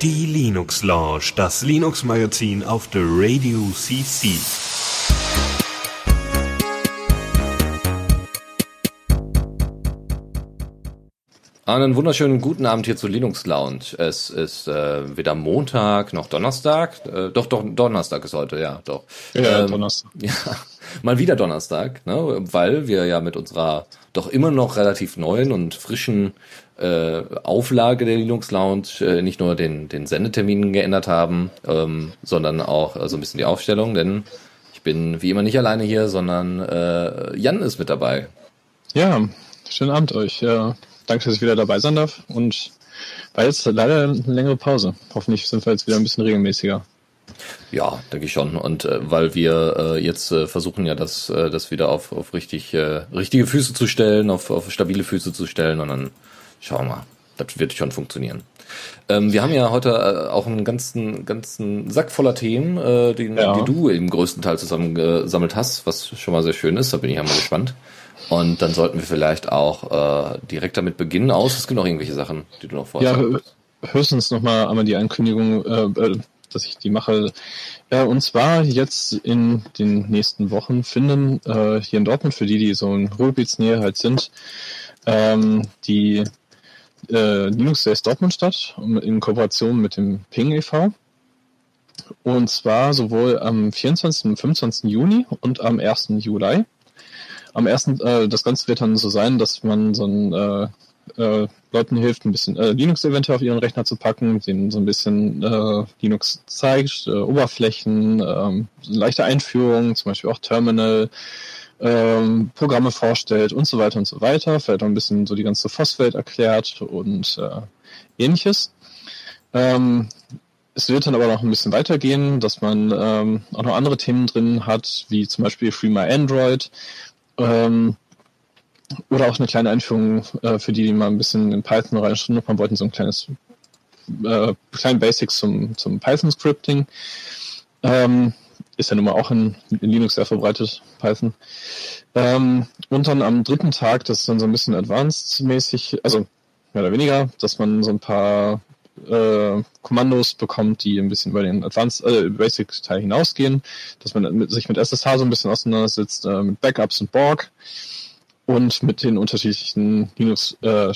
Die Linux Lounge, das Linux Magazin auf der Radio CC. Einen wunderschönen guten Abend hier zur Linux Lounge. Es ist äh, weder Montag noch Donnerstag. Äh, doch, doch, Donnerstag ist heute, ja, doch. Ja, ähm, Donnerstag. Ja, mal wieder Donnerstag, ne? weil wir ja mit unserer doch immer noch relativ neuen und frischen äh, Auflage der Linux Lounge äh, nicht nur den, den Sendetermin geändert haben, ähm, sondern auch äh, so ein bisschen die Aufstellung, denn ich bin wie immer nicht alleine hier, sondern äh, Jan ist mit dabei. Ja, schönen Abend euch. Ja, danke, dass ich wieder dabei sein darf. Und war jetzt leider eine längere Pause. Hoffentlich sind wir jetzt wieder ein bisschen regelmäßiger. Ja, denke ich schon. Und äh, weil wir äh, jetzt äh, versuchen ja, das, äh, das wieder auf, auf richtig, äh, richtige Füße zu stellen, auf, auf stabile Füße zu stellen und dann schauen wir mal. Das wird schon funktionieren. Ähm, wir haben ja heute äh, auch einen ganzen, ganzen Sack voller Themen, äh, den, ja. die du im größten Teil zusammengesammelt hast, was schon mal sehr schön ist. Da bin ich ja mal gespannt. Und dann sollten wir vielleicht auch äh, direkt damit beginnen. Aus, es gibt noch irgendwelche Sachen, die du noch vorhast. Ja, höchstens nochmal einmal die Ankündigung, äh, äh, dass ich die mache. Ja, und zwar jetzt in den nächsten Wochen finden äh, hier in Dortmund, für die, die so in Ruhrgebietsnähe halt sind, ähm, die äh, Linux Days Dortmund statt, in Kooperation mit dem Ping e.V. Und zwar sowohl am 24. und 25. Juni und am 1. Juli am ersten, äh, das Ganze wird dann so sein, dass man so ein äh, Leuten hilft, ein bisschen äh, Linux-Event auf ihren Rechner zu packen, denen so ein bisschen äh, Linux zeigt, äh, Oberflächen, äh, leichte Einführungen, zum Beispiel auch Terminal, ähm, Programme vorstellt und so weiter und so weiter. Vielleicht auch ein bisschen so die ganze FOSS-Welt erklärt und äh, ähnliches. Ähm, es wird dann aber noch ein bisschen weitergehen, dass man ähm, auch noch andere Themen drin hat, wie zum Beispiel Free My Android, ähm, oder auch eine kleine Einführung äh, für die, die mal ein bisschen in Python reinschnuppern wollten, so ein kleines äh, kleine Basics zum, zum Python-Scripting. Ähm, ist ja nun mal auch in, in Linux sehr verbreitet, Python. Ähm, und dann am dritten Tag, das ist dann so ein bisschen advanced-mäßig, also mehr oder weniger, dass man so ein paar äh, Kommandos bekommt, die ein bisschen über den Advanced äh, Basic Teil hinausgehen, dass man mit, sich mit SSH so ein bisschen auseinandersetzt, äh, mit Backups und Borg und mit den unterschiedlichen Linux äh.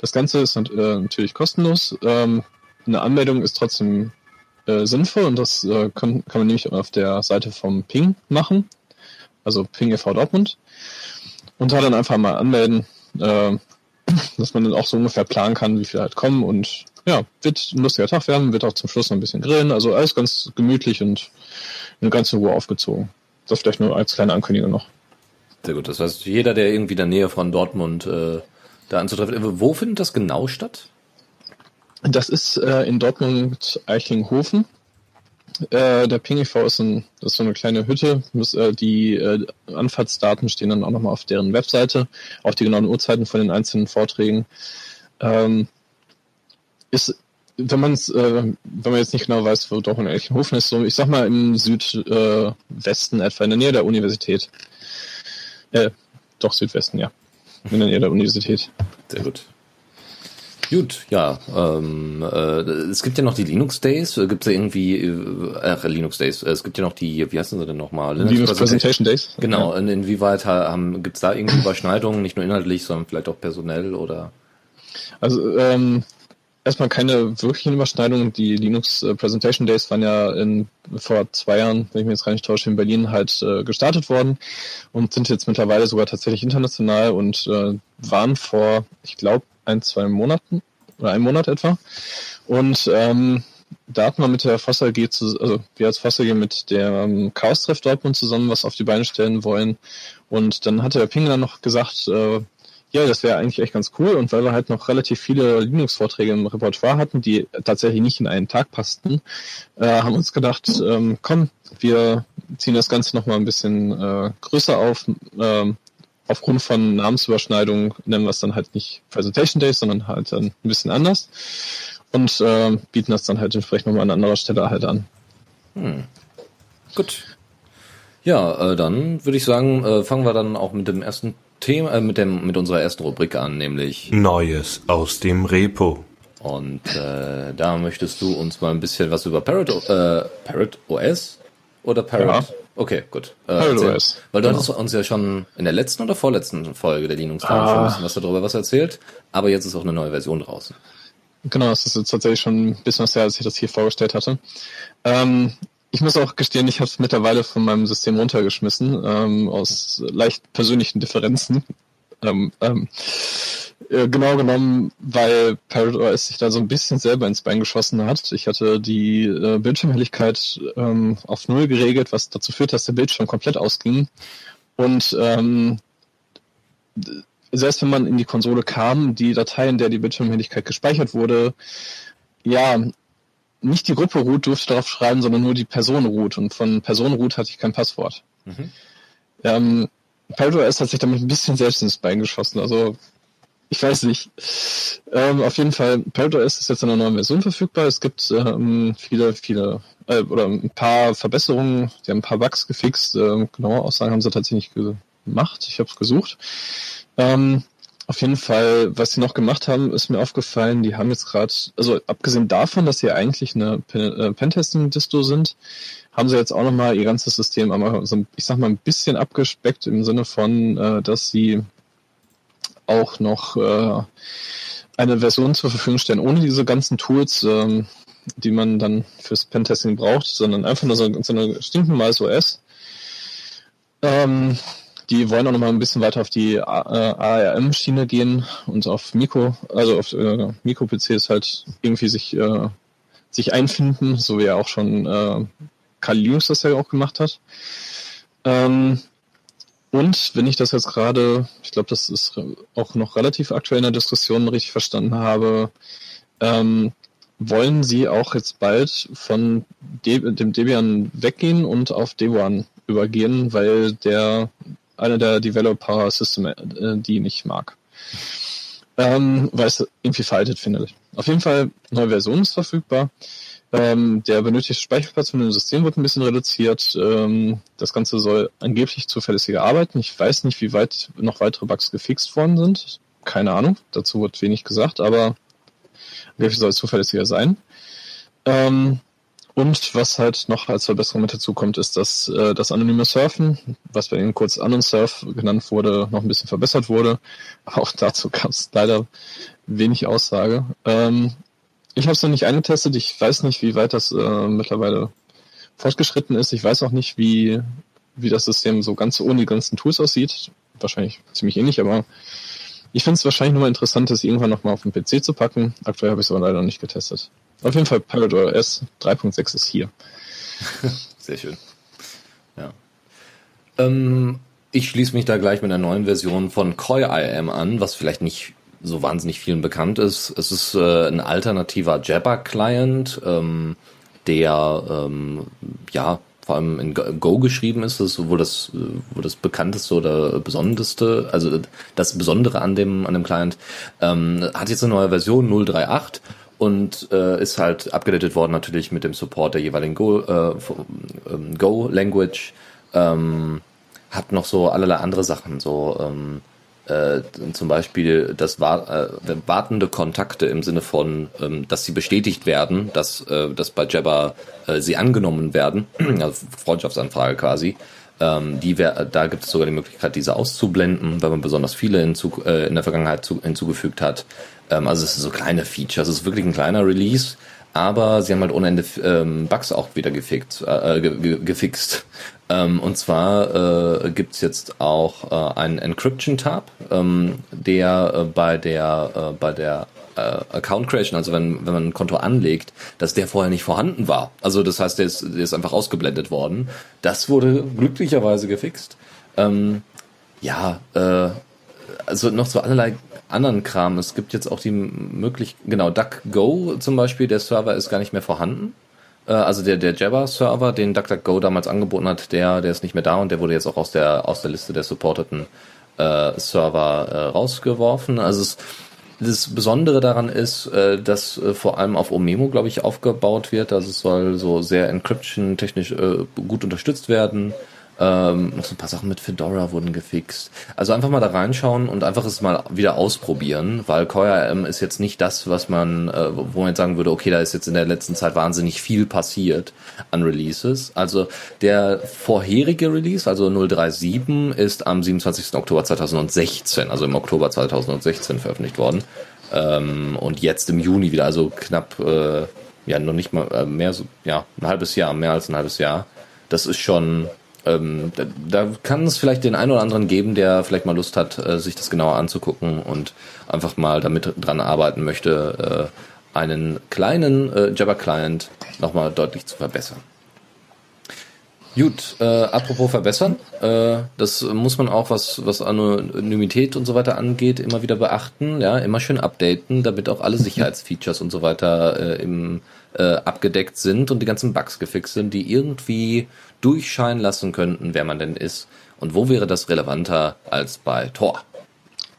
Das Ganze ist äh, natürlich kostenlos. Ähm, eine Anmeldung ist trotzdem äh, sinnvoll und das äh, kann, kann man nämlich auf der Seite vom Ping machen, also Ping e.V. Dortmund und da dann einfach mal anmelden, äh, dass man dann auch so ungefähr planen kann, wie viele halt kommen und ja, wird ein lustiger Tag werden, wird auch zum Schluss noch ein bisschen grillen, also alles ganz gemütlich und eine ganze Ruhe aufgezogen. Das vielleicht nur als kleine Ankündigung noch. Sehr gut, das heißt, jeder, der irgendwie in der Nähe von Dortmund äh, da anzutreffen, äh, wo findet das genau statt? Das ist äh, in Dortmund Eichlinghofen. Äh, der PingIV ist, ein, das ist so eine kleine Hütte. Muss, äh, die äh, Anfahrtsdaten stehen dann auch nochmal auf deren Webseite, auch die genauen Uhrzeiten von den einzelnen Vorträgen. Ähm, ist, wenn man es, äh, wenn man jetzt nicht genau weiß, wo doch in Elchenhofen ist, so, ich sag mal im Südwesten etwa, in der Nähe der Universität. Äh, doch Südwesten, ja. In der Nähe der Universität. Sehr gut. Gut, ja. Ähm, äh, es gibt ja noch die Linux Days. Gibt es ja irgendwie, äh, Linux Days. Es gibt ja noch die, wie heißen sie denn nochmal? Linux, Linux Presentation Days. Genau. Ja. inwieweit haben, gibt es da irgendwie Überschneidungen, nicht nur inhaltlich, sondern vielleicht auch personell oder? Also ähm, erstmal keine wirklichen Überschneidungen. Die Linux äh, Presentation Days waren ja in, vor zwei Jahren, wenn ich mich jetzt gar nicht täusche, in Berlin halt äh, gestartet worden und sind jetzt mittlerweile sogar tatsächlich international und äh, waren vor, ich glaube, ein, zwei Monaten oder einem Monat etwa. Und ähm, da hat man mit der Foss AG, zu, also wir als Foss AG mit dem ähm, Chaos-Treff Dortmund zusammen was auf die Beine stellen wollen. Und dann hatte der Pingler noch gesagt, äh, ja, das wäre eigentlich echt ganz cool. Und weil wir halt noch relativ viele Linux-Vorträge im Repertoire hatten, die tatsächlich nicht in einen Tag passten, äh, haben uns gedacht, ähm, komm, wir ziehen das Ganze nochmal ein bisschen äh, größer auf. Ähm, aufgrund von Namensüberschneidungen nennen wir es dann halt nicht Presentation Days, sondern halt dann ein bisschen anders. Und äh, bieten das dann halt entsprechend nochmal an anderer Stelle halt an. Hm. Gut. Ja, äh, dann würde ich sagen, äh, fangen wir dann auch mit dem ersten Thema, äh, mit dem, mit unserer ersten Rubrik an, nämlich Neues aus dem Repo. Und äh, da möchtest du uns mal ein bisschen was über Parrot, äh, Parrot OS oder Parrot? Ja. Okay, gut. Äh, Parrot. OS, Weil du genau. hattest uns ja schon in der letzten oder vorletzten Folge der Linux ah. Ah. schon ein bisschen was darüber was erzählt, aber jetzt ist auch eine neue Version draußen. Genau, es ist jetzt tatsächlich schon ein bisschen was her, als ich das hier vorgestellt hatte. Ähm, ich muss auch gestehen, ich habe es mittlerweile von meinem System runtergeschmissen, ähm, aus leicht persönlichen Differenzen. Ähm, ähm, äh, genau genommen, weil Parrot sich da so ein bisschen selber ins Bein geschossen hat. Ich hatte die äh, Bildschirmhelligkeit ähm, auf Null geregelt, was dazu führt, dass der Bildschirm komplett ausging. Und ähm, selbst wenn man in die Konsole kam, die Datei, in der die Bildschirmhelligkeit gespeichert wurde, ja, nicht die Gruppe root durfte darauf schreiben, sondern nur die Person root. Und von Person root hatte ich kein Passwort. Mhm. Ähm, PyroOS hat sich damit ein bisschen selbst ins Bein geschossen. Also, ich weiß nicht. Ähm, auf jeden Fall, PyroOS ist jetzt in einer neuen Version verfügbar. Es gibt ähm, viele, viele, äh, oder ein paar Verbesserungen. Die haben ein paar Bugs gefixt. Ähm, genaue Aussagen haben sie tatsächlich nicht gemacht. Ich habe es gesucht. Ähm, auf jeden Fall, was sie noch gemacht haben, ist mir aufgefallen, die haben jetzt gerade, also abgesehen davon, dass sie eigentlich eine äh, Pentesting-Disto sind, haben sie jetzt auch nochmal ihr ganzes System einmal so, ich sag mal, ein bisschen abgespeckt im Sinne von, äh, dass sie auch noch äh, eine Version zur Verfügung stellen, ohne diese ganzen Tools, ähm, die man dann fürs Pentesting braucht, sondern einfach nur so, so eine stinknormales OS. Ähm, die wollen auch noch mal ein bisschen weiter auf die äh, ARM-Schiene gehen und auf Mikro, also auf äh, Mikro-PCs halt irgendwie sich, äh, sich einfinden, so wie ja auch schon äh, Kali Linux das ja auch gemacht hat. Ähm, und wenn ich das jetzt gerade, ich glaube, das ist auch noch relativ aktuell in der Diskussion richtig verstanden habe, ähm, wollen sie auch jetzt bald von De dem Debian weggehen und auf Debian übergehen, weil der einer der Developer System äh, die nicht mag. Ähm, weil es irgendwie veraltet findet. Auf jeden Fall, neue Version ist verfügbar. Ähm, der benötigte Speicherplatz von dem System wird ein bisschen reduziert. Ähm, das Ganze soll angeblich zuverlässiger arbeiten. Ich weiß nicht, wie weit noch weitere Bugs gefixt worden sind. Keine Ahnung. Dazu wird wenig gesagt, aber angeblich soll es zuverlässiger sein. Ähm, und was halt noch als Verbesserung mit dazu kommt, ist, dass äh, das anonyme Surfen, was bei Ihnen kurz AnonSurf genannt wurde, noch ein bisschen verbessert wurde. Auch dazu gab es leider wenig Aussage. Ähm, ich habe es noch nicht eingetestet. Ich weiß nicht, wie weit das äh, mittlerweile fortgeschritten ist. Ich weiß auch nicht, wie, wie das System so ganz ohne die ganzen Tools aussieht. Wahrscheinlich ziemlich ähnlich, aber ich finde es wahrscheinlich nur mal interessant, das irgendwann nochmal auf den PC zu packen. Aktuell habe ich es aber leider noch nicht getestet. Auf jeden Fall Pilot OS 3.6 ist hier. Sehr schön. Ja. Ähm, ich schließe mich da gleich mit einer neuen Version von Koi IM an, was vielleicht nicht so wahnsinnig vielen bekannt ist. Es ist äh, ein alternativer Jabber-Client, ähm, der ähm, ja vor allem in Go geschrieben ist, das ist wohl das, wohl das bekannteste oder besonderste, also das Besondere an dem an dem Client, ähm, hat jetzt eine neue Version 038 und äh, ist halt abgedatet worden natürlich mit dem Support der jeweiligen Go, äh, ähm, Go Language, ähm, hat noch so allerlei andere Sachen, so ähm, äh, zum Beispiel das war, äh, wartende Kontakte im Sinne von, ähm, dass sie bestätigt werden, dass, äh, dass bei Jabber äh, sie angenommen werden, also Freundschaftsanfrage quasi. Ähm, die wär, da gibt es sogar die Möglichkeit, diese auszublenden, wenn man besonders viele hinzu, äh, in der Vergangenheit zu, hinzugefügt hat. Ähm, also es sind so kleine Features, es ist wirklich ein kleiner Release, aber sie haben halt ohne Ende ähm, Bugs auch wieder gefixt, äh, ge ge gefixt. Ähm, und zwar äh, gibt's jetzt auch äh, einen Encryption-Tab, ähm, der äh, bei der äh, bei der äh, Account Creation, also wenn, wenn man ein Konto anlegt, dass der vorher nicht vorhanden war. Also das heißt, der ist, der ist einfach ausgeblendet worden. Das wurde glücklicherweise gefixt. Ähm, ja, äh, also noch so allerlei anderen Kram. Es gibt jetzt auch die Möglichkeit, genau, DuckGo zum Beispiel, der Server ist gar nicht mehr vorhanden. Äh, also der, der Jabber-Server, den DuckDuckGo damals angeboten hat, der, der ist nicht mehr da und der wurde jetzt auch aus der, aus der Liste der supporteten äh, Server äh, rausgeworfen. Also es, das Besondere daran ist, äh, dass äh, vor allem auf Omemo, glaube ich, aufgebaut wird. Also es soll so sehr encryption-technisch äh, gut unterstützt werden. Ähm, noch so ein paar Sachen mit Fedora wurden gefixt. Also einfach mal da reinschauen und einfach es mal wieder ausprobieren, weil CoreM ist jetzt nicht das, was man, äh, wo man jetzt sagen würde, okay, da ist jetzt in der letzten Zeit wahnsinnig viel passiert an Releases. Also der vorherige Release, also 037, ist am 27. Oktober 2016, also im Oktober 2016 veröffentlicht worden. Ähm, und jetzt im Juni wieder, also knapp, äh, ja, noch nicht mal äh, mehr so, ja, ein halbes Jahr, mehr als ein halbes Jahr. Das ist schon ähm, da, da kann es vielleicht den einen oder anderen geben, der vielleicht mal Lust hat, äh, sich das genauer anzugucken und einfach mal damit dran arbeiten möchte, äh, einen kleinen äh, Java-Client nochmal deutlich zu verbessern. Gut, äh, apropos verbessern, äh, das muss man auch, was, was Anonymität und so weiter angeht, immer wieder beachten, ja, immer schön updaten, damit auch alle Sicherheitsfeatures und so weiter äh, im, äh, abgedeckt sind und die ganzen Bugs gefixt sind, die irgendwie durchscheinen lassen könnten, wer man denn ist. Und wo wäre das relevanter als bei Tor?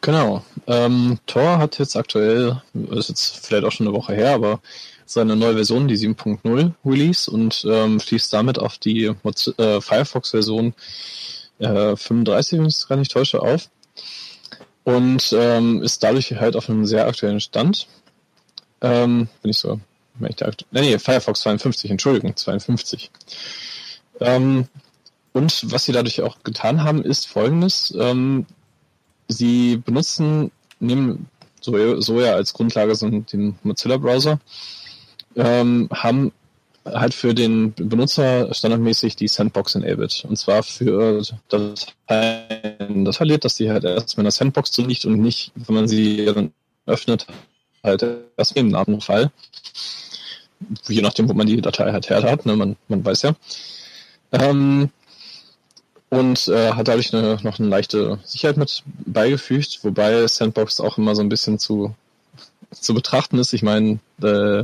Genau. Ähm, Tor hat jetzt aktuell, ist jetzt vielleicht auch schon eine Woche her, aber seine neue Version, die 7.0 Release und ähm, schließt damit auf die äh, Firefox-Version äh, 35, wenn ich es gar nicht täusche, auf. Und ähm, ist dadurch halt auf einem sehr aktuellen Stand. Ähm, bin ich so, wenn ich da, nee, Firefox 52, Entschuldigung, 52. Ähm, und was sie dadurch auch getan haben, ist folgendes. Ähm, sie benutzen, nehmen Soja als Grundlage so den Mozilla-Browser, ähm, haben halt für den Benutzer standardmäßig die Sandbox enabled. Und zwar für das das verliert, dass die halt erst mit einer Sandbox drin liegt und nicht, wenn man sie dann öffnet, halt erst im Fall. Je nachdem, wo man die Datei halt her hat, ne, man, man weiß ja. Ähm, und äh, hat dadurch eine, noch eine leichte Sicherheit mit beigefügt, wobei Sandbox auch immer so ein bisschen zu, zu betrachten ist. Ich meine, äh,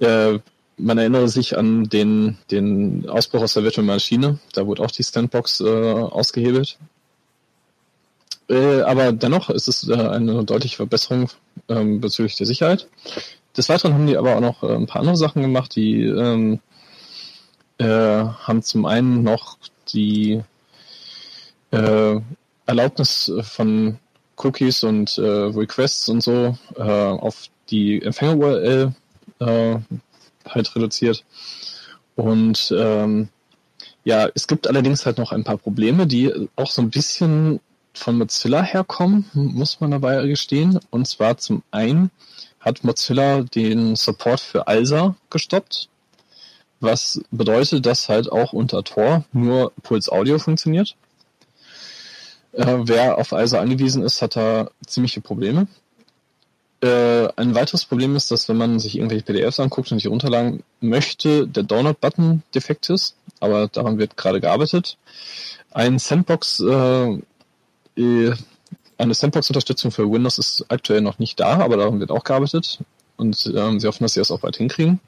äh, man erinnere sich an den, den Ausbruch aus der virtuellen Maschine, da wurde auch die Sandbox äh, ausgehebelt. Äh, aber dennoch ist es äh, eine deutliche Verbesserung ähm, bezüglich der Sicherheit. Des Weiteren haben die aber auch noch äh, ein paar andere Sachen gemacht, die ähm, äh, haben zum einen noch die äh, Erlaubnis von Cookies und äh, Requests und so äh, auf die Empfänger-URL äh, halt reduziert. Und ähm, ja, es gibt allerdings halt noch ein paar Probleme, die auch so ein bisschen von Mozilla herkommen, muss man dabei gestehen. Und zwar zum einen hat Mozilla den Support für ALSA gestoppt was bedeutet, dass halt auch unter Tor nur Puls Audio funktioniert. Äh, wer auf ISO angewiesen ist, hat da ziemliche Probleme. Äh, ein weiteres Problem ist, dass wenn man sich irgendwelche PDFs anguckt und die runterladen möchte, der Download-Button defekt ist, aber daran wird gerade gearbeitet. Ein Sandbox, äh, äh eine Sandbox-Unterstützung für Windows ist aktuell noch nicht da, aber daran wird auch gearbeitet und ähm, sie hoffen, dass sie das auch bald hinkriegen.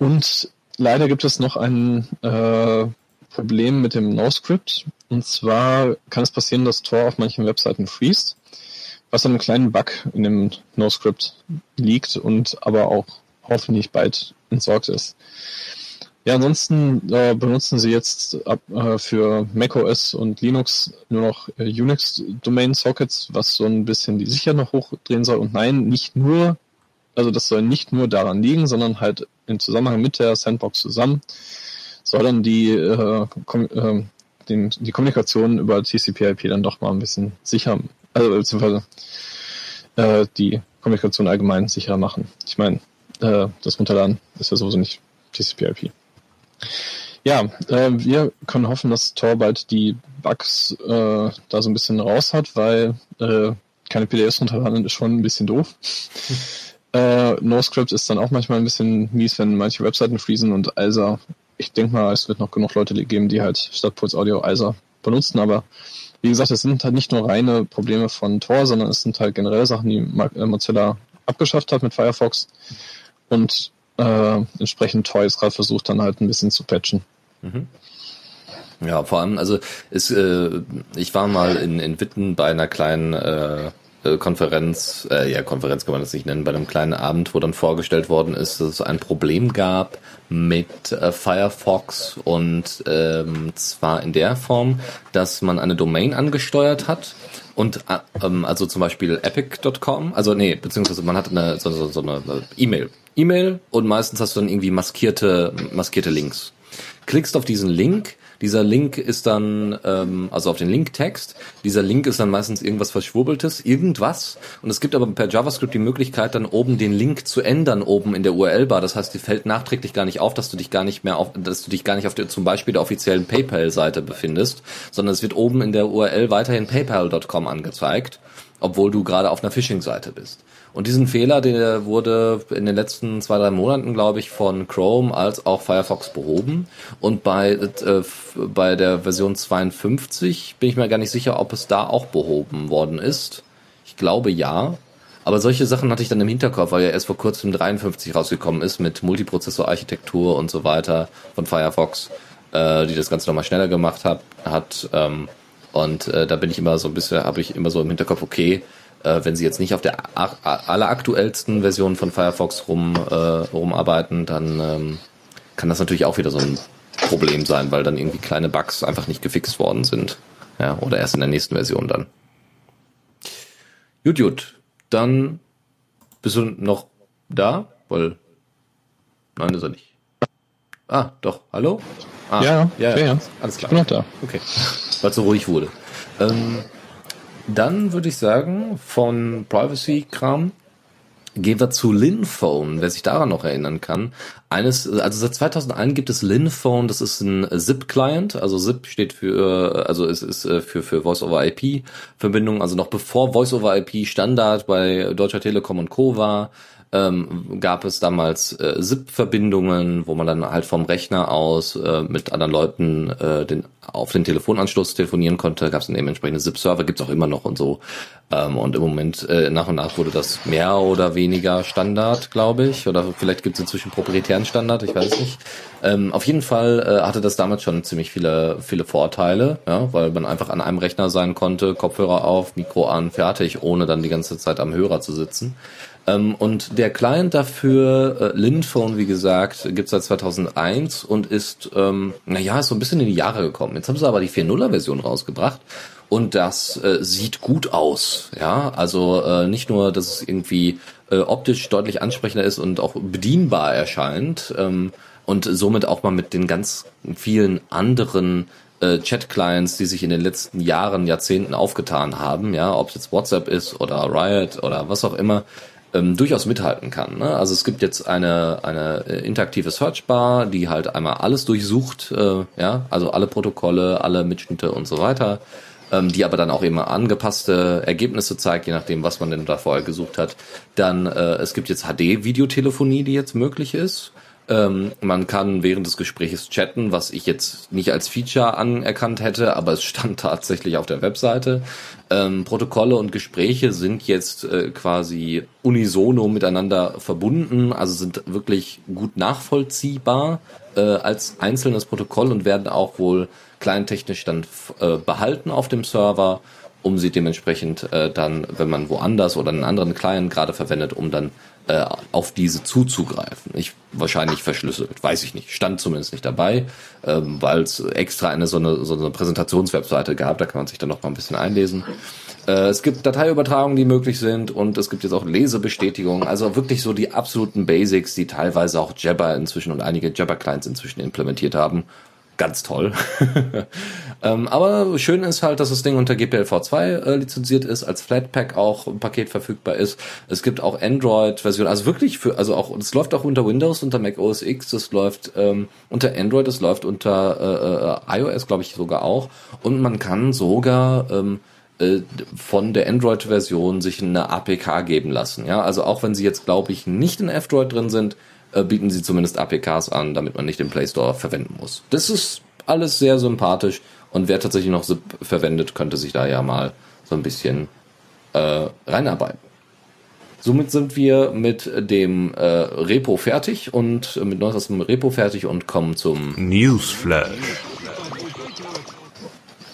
Und leider gibt es noch ein äh, Problem mit dem NoScript. Und zwar kann es passieren, dass Tor auf manchen Webseiten freest, was an einem kleinen Bug in dem NoScript liegt und aber auch hoffentlich bald entsorgt ist. Ja, ansonsten äh, benutzen sie jetzt äh, für macOS und Linux nur noch äh, Unix Domain Sockets, was so ein bisschen die Sicherheit noch hochdrehen soll. Und nein, nicht nur also das soll nicht nur daran liegen, sondern halt im Zusammenhang mit der Sandbox zusammen soll dann die, äh, äh, den, die Kommunikation über TCP/IP dann doch mal ein bisschen sicher, also beziehungsweise äh, die Kommunikation allgemein sicherer machen. Ich meine, äh, das Runterladen ist ja sowieso nicht TCP/IP. Ja, äh, wir können hoffen, dass Tor bald die Bugs äh, da so ein bisschen raus hat, weil äh, keine PDFs runterladen ist schon ein bisschen doof. Äh, NoScript ist dann auch manchmal ein bisschen mies, wenn manche Webseiten freezen und ISA. Ich denke mal, es wird noch genug Leute geben, die halt statt Puls Audio ISA benutzen, aber wie gesagt, es sind halt nicht nur reine Probleme von Tor, sondern es sind halt generell Sachen, die äh, Mozilla abgeschafft hat mit Firefox und äh, entsprechend Tor jetzt gerade versucht dann halt ein bisschen zu patchen. Mhm. Ja, vor allem, also ist, äh, ich war mal in, in Witten bei einer kleinen äh, Konferenz, äh, ja, Konferenz kann man das nicht nennen, bei einem kleinen Abend, wo dann vorgestellt worden ist, dass es ein Problem gab mit äh, Firefox und ähm, zwar in der Form, dass man eine Domain angesteuert hat und äh, ähm, also zum Beispiel epic.com, also nee, beziehungsweise man hat eine so, so, so eine E-Mail. E-Mail und meistens hast du dann irgendwie maskierte, maskierte Links. Klickst auf diesen Link, dieser Link ist dann, ähm, also auf den Linktext, dieser Link ist dann meistens irgendwas Verschwurbeltes, irgendwas. Und es gibt aber per JavaScript die Möglichkeit, dann oben den Link zu ändern, oben in der URL-Bar. Das heißt, die fällt nachträglich gar nicht auf, dass du dich gar nicht mehr auf, dass du dich gar nicht auf der, zum Beispiel der offiziellen PayPal-Seite befindest, sondern es wird oben in der URL weiterhin paypal.com angezeigt, obwohl du gerade auf einer Phishing-Seite bist. Und diesen Fehler, der wurde in den letzten zwei, drei Monaten, glaube ich, von Chrome als auch Firefox behoben. Und bei, äh, bei der Version 52 bin ich mir gar nicht sicher, ob es da auch behoben worden ist. Ich glaube ja. Aber solche Sachen hatte ich dann im Hinterkopf, weil ja erst vor kurzem 53 rausgekommen ist mit Multiprozessor-Architektur und so weiter von Firefox, äh, die das Ganze nochmal schneller gemacht hat. hat ähm, und äh, da bin ich immer so ein bisschen, habe ich immer so im Hinterkopf, okay, äh, wenn sie jetzt nicht auf der alleraktuellsten Version von Firefox rum, äh, rumarbeiten, dann ähm, kann das natürlich auch wieder so ein Problem sein, weil dann irgendwie kleine Bugs einfach nicht gefixt worden sind. Ja, oder erst in der nächsten Version dann. Gut, gut. Dann bist du noch da? Weil. Nein, ist er nicht. Ah, doch. Hallo? Ah, ja, ja, ja, ja. Alles klar. Ich bin noch da. Okay. Weil es so ruhig wurde. Ähm, dann würde ich sagen, von Privacy-Kram Gehen wir zu Linphone, wer sich daran noch erinnern kann. Eines, also seit 2001 gibt es Linphone, das ist ein ZIP-Client, also ZIP steht für, also es ist äh, für, für Voice-over-IP-Verbindung, also noch bevor Voice-over-IP Standard bei Deutscher Telekom und Co. war, ähm, gab es damals äh, SIP-Verbindungen, wo man dann halt vom Rechner aus äh, mit anderen Leuten äh, den, auf den Telefonanschluss telefonieren konnte. Gab es dann eben SIP-Server, gibt's auch immer noch und so. Ähm, und im Moment äh, nach und nach wurde das mehr oder weniger Standard, glaube ich. Oder vielleicht gibt's inzwischen proprietären Standard, ich weiß nicht. Ähm, auf jeden Fall äh, hatte das damals schon ziemlich viele, viele Vorteile, ja, weil man einfach an einem Rechner sein konnte, Kopfhörer auf, Mikro an, fertig, ohne dann die ganze Zeit am Hörer zu sitzen. Ähm, und der Client dafür, äh, Linphone, wie gesagt, gibt's seit 2001 und ist, ähm, naja, ist so ein bisschen in die Jahre gekommen. Jetzt haben sie aber die 4.0er-Version rausgebracht und das äh, sieht gut aus. Ja, also äh, nicht nur, dass es irgendwie äh, optisch deutlich ansprechender ist und auch bedienbar erscheint ähm, und somit auch mal mit den ganz vielen anderen äh, Chat-Clients, die sich in den letzten Jahren, Jahrzehnten aufgetan haben, ja, ob es jetzt WhatsApp ist oder Riot oder was auch immer, ähm, durchaus mithalten kann. Ne? Also es gibt jetzt eine, eine äh, interaktive Searchbar, die halt einmal alles durchsucht, äh, ja, also alle Protokolle, alle Mitschnitte und so weiter, ähm, die aber dann auch immer angepasste Ergebnisse zeigt, je nachdem, was man denn da vorher gesucht hat. Dann äh, es gibt jetzt HD-Videotelefonie, die jetzt möglich ist. Ähm, man kann während des Gesprächs chatten, was ich jetzt nicht als Feature anerkannt hätte, aber es stand tatsächlich auf der Webseite. Ähm, Protokolle und Gespräche sind jetzt äh, quasi unisono miteinander verbunden, also sind wirklich gut nachvollziehbar äh, als einzelnes Protokoll und werden auch wohl kleintechnisch dann äh, behalten auf dem Server, um sie dementsprechend äh, dann, wenn man woanders oder einen anderen Client gerade verwendet, um dann äh, auf diese zuzugreifen. Ich wahrscheinlich verschlüsselt, weiß ich nicht. Stand zumindest nicht dabei, ähm, weil es extra eine so eine, so eine Präsentationswebseite gab, da kann man sich dann noch mal ein bisschen einlesen. Äh, es gibt Dateiübertragungen, die möglich sind und es gibt jetzt auch Lesebestätigungen, also wirklich so die absoluten Basics, die teilweise auch Jabber inzwischen und einige Jabber-Clients inzwischen implementiert haben ganz toll. ähm, aber schön ist halt, dass das Ding unter GPLv2 äh, lizenziert ist, als Flatpak auch ein Paket verfügbar ist. Es gibt auch Android-Versionen, also wirklich für, also auch, es läuft auch unter Windows, unter Mac OS X, das läuft ähm, unter Android, das läuft unter äh, äh iOS, glaube ich, sogar auch. Und man kann sogar ähm, äh, von der Android-Version sich eine APK geben lassen. Ja, also auch wenn sie jetzt, glaube ich, nicht in F-Droid drin sind, äh, bieten sie zumindest APKs an, damit man nicht den Play Store verwenden muss. Das ist alles sehr sympathisch und wer tatsächlich noch SIP verwendet, könnte sich da ja mal so ein bisschen äh, reinarbeiten. Somit sind wir mit dem äh, Repo fertig und äh, mit Neues aus dem Repo fertig und kommen zum Newsflash.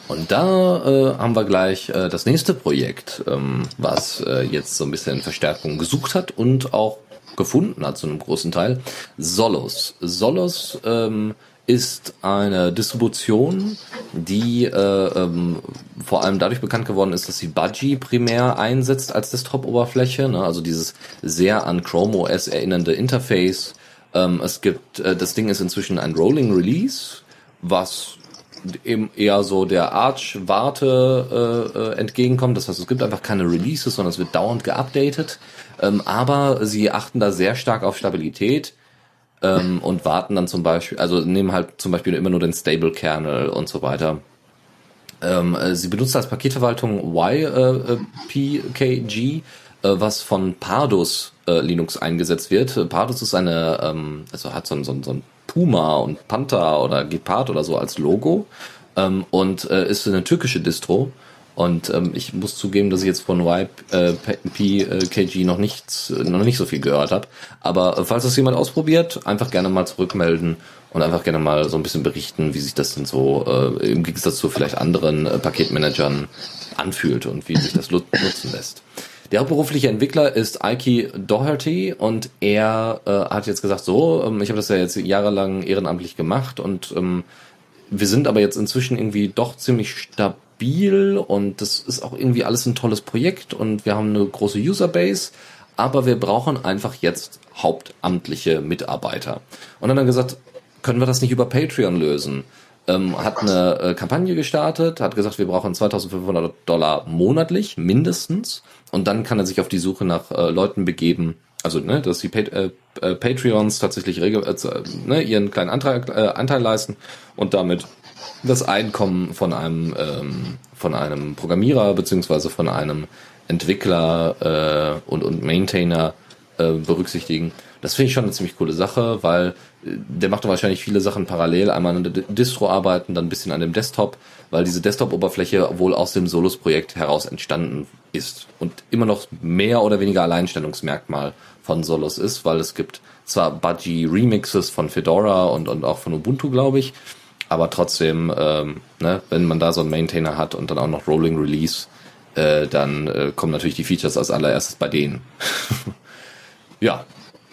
Und da äh, haben wir gleich äh, das nächste Projekt, ähm, was äh, jetzt so ein bisschen Verstärkung gesucht hat und auch gefunden hat zu einem großen Teil. Solos. Solos ähm, ist eine Distribution, die äh, ähm, vor allem dadurch bekannt geworden ist, dass sie Budgie primär einsetzt als Desktop-Oberfläche, ne? also dieses sehr an Chrome OS erinnernde Interface. Ähm, es gibt, äh, das Ding ist inzwischen ein Rolling Release, was eben eher so der Arch-Warte äh, äh, entgegenkommt. Das heißt, es gibt einfach keine Releases, sondern es wird dauernd geupdatet. Ähm, aber sie achten da sehr stark auf Stabilität ähm, und warten dann zum Beispiel, also nehmen halt zum Beispiel immer nur den Stable-Kernel und so weiter. Ähm, äh, sie benutzt als Paketverwaltung YPKG, äh, äh, was von Pardus äh, Linux eingesetzt wird. Pardus ist eine, ähm, also hat so ein, so ein, so ein Puma und Panther oder Gepard oder so als Logo ähm, und äh, ist eine türkische Distro. Und ähm, ich muss zugeben, dass ich jetzt von YPKG noch nichts, noch nicht so viel gehört habe. Aber äh, falls das jemand ausprobiert, einfach gerne mal zurückmelden und einfach gerne mal so ein bisschen berichten, wie sich das denn so äh, im Gegensatz zu vielleicht anderen äh, Paketmanagern anfühlt und wie sich das nutzen lässt. Der hauptberufliche Entwickler ist Ike Doherty und er äh, hat jetzt gesagt, so, ähm, ich habe das ja jetzt jahrelang ehrenamtlich gemacht und ähm, wir sind aber jetzt inzwischen irgendwie doch ziemlich stabil und das ist auch irgendwie alles ein tolles Projekt und wir haben eine große Userbase, aber wir brauchen einfach jetzt hauptamtliche Mitarbeiter. Und dann hat er gesagt, können wir das nicht über Patreon lösen? Ähm, hat eine äh, Kampagne gestartet, hat gesagt, wir brauchen 2500 Dollar monatlich mindestens und dann kann er sich auf die Suche nach äh, Leuten begeben, also ne, dass die Pat äh, äh, Patreons tatsächlich regel äh, ne, ihren kleinen Antrag, äh, Anteil leisten und damit das Einkommen von einem ähm, von einem Programmierer beziehungsweise von einem Entwickler äh, und und Maintainer äh, berücksichtigen. Das finde ich schon eine ziemlich coole Sache, weil äh, der macht wahrscheinlich viele Sachen parallel, einmal an der Distro arbeiten, dann ein bisschen an dem Desktop, weil diese Desktop-Oberfläche wohl aus dem Solus-Projekt heraus entstanden ist und immer noch mehr oder weniger Alleinstellungsmerkmal von Solus ist, weil es gibt zwar Budgie Remixes von Fedora und, und auch von Ubuntu, glaube ich, aber trotzdem, ähm, ne, wenn man da so einen Maintainer hat und dann auch noch Rolling Release, äh, dann äh, kommen natürlich die Features als allererstes bei denen. ja,